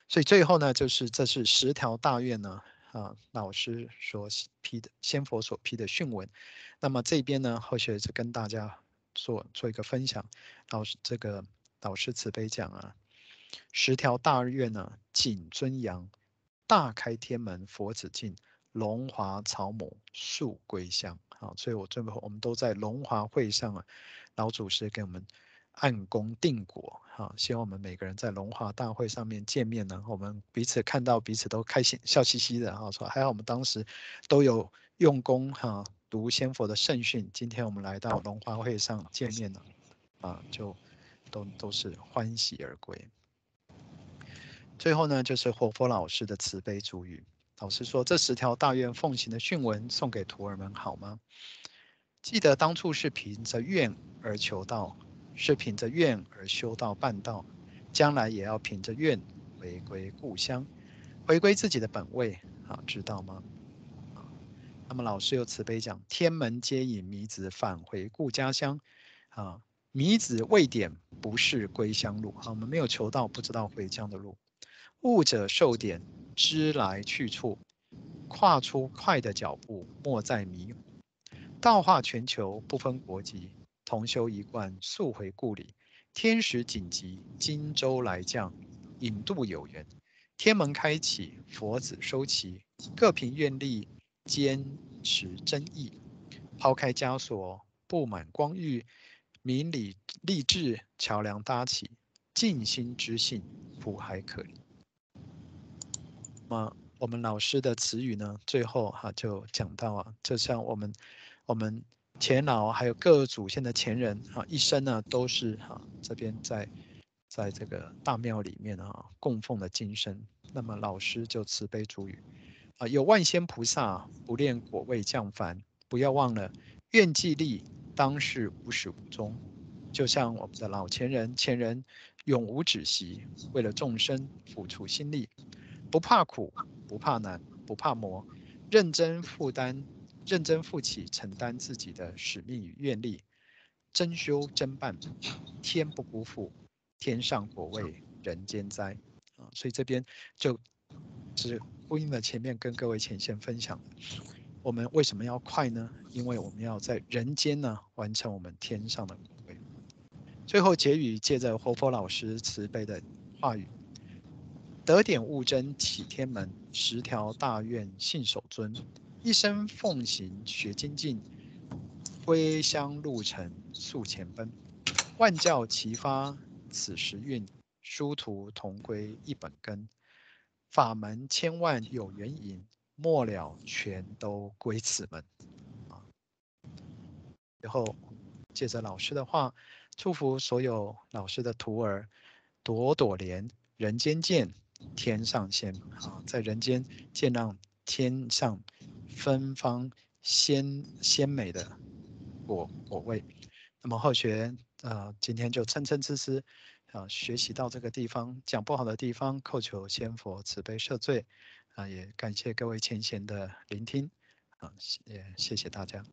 所以最后呢，就是这是十条大愿呢，啊，老师所批的先佛所批的训文。那么这边呢，后续是跟大家做做一个分享。老师这个。老师慈悲讲啊，十条大愿呢，谨遵扬，大开天门佛子进，龙华曹母速归乡。好，所以我最后我们都在龙华会上啊，老祖师给我们按功定果。好，希望我们每个人在龙华大会上面见面呢，我们彼此看到彼此都开心笑嘻嘻的。哈，说还好我们当时都有用功哈，读仙佛的圣训。今天我们来到龙华会上见面了，啊，就。都都是欢喜而归。最后呢，就是活佛老师的慈悲祝语。老师说：“这十条大愿奉行的训文送给徒儿们，好吗？记得当初是凭着愿而求道，是凭着愿而修道办道，将来也要凭着愿回归故乡，回归自己的本位。好，知道吗？那么老师又慈悲讲：天门接引迷子返回故家乡。啊，迷子未点，不是归乡路。好，我们没有求道，不知道回乡的路。悟者受点，知来去处，跨出快的脚步，莫再迷糊。道化全球，不分国籍，同修一贯，速回故里。天时紧急，荆州来将，引渡有缘。天门开启，佛子收齐，各凭愿力，坚持真意。抛开枷锁，布满光裕，明理立志，桥梁搭起，尽心知性，普海可离。那么我们老师的词语呢？最后哈就讲到啊，就像我们我们前老还有各祖先的前人啊，一生呢都是哈这边在在这个大庙里面啊供奉的金身。那么老师就慈悲主语啊，有万仙菩萨不恋果位降凡，不要忘了愿既立，当是无始无终。就像我们的老前人前人永无止息，为了众生付出心力。不怕苦，不怕难，不怕磨，认真负担，认真负起承担自己的使命与愿力，真修真办，天不辜负，天上果位，人间栽啊！所以这边就只呼应了前面跟各位前线分享的，我们为什么要快呢？因为我们要在人间呢完成我们天上的果位。最后结语，借着活佛老师慈悲的话语。得点悟真启天门，十条大愿信守尊，一生奉行学精进，归乡路程速前奔。万教齐发此时运，殊途同归一本根。法门千万有缘引，末了全都归此门。啊，最后借着老师的话，祝福所有老师的徒儿，朵朵莲，人间见。天上仙啊，在人间见让天上芬芳鲜鲜美的果果味。那么后学啊，今天就参参差差啊，学习到这个地方，讲不好的地方，叩求仙佛慈悲赦罪啊，也感谢各位前贤的聆听啊，也谢谢大家。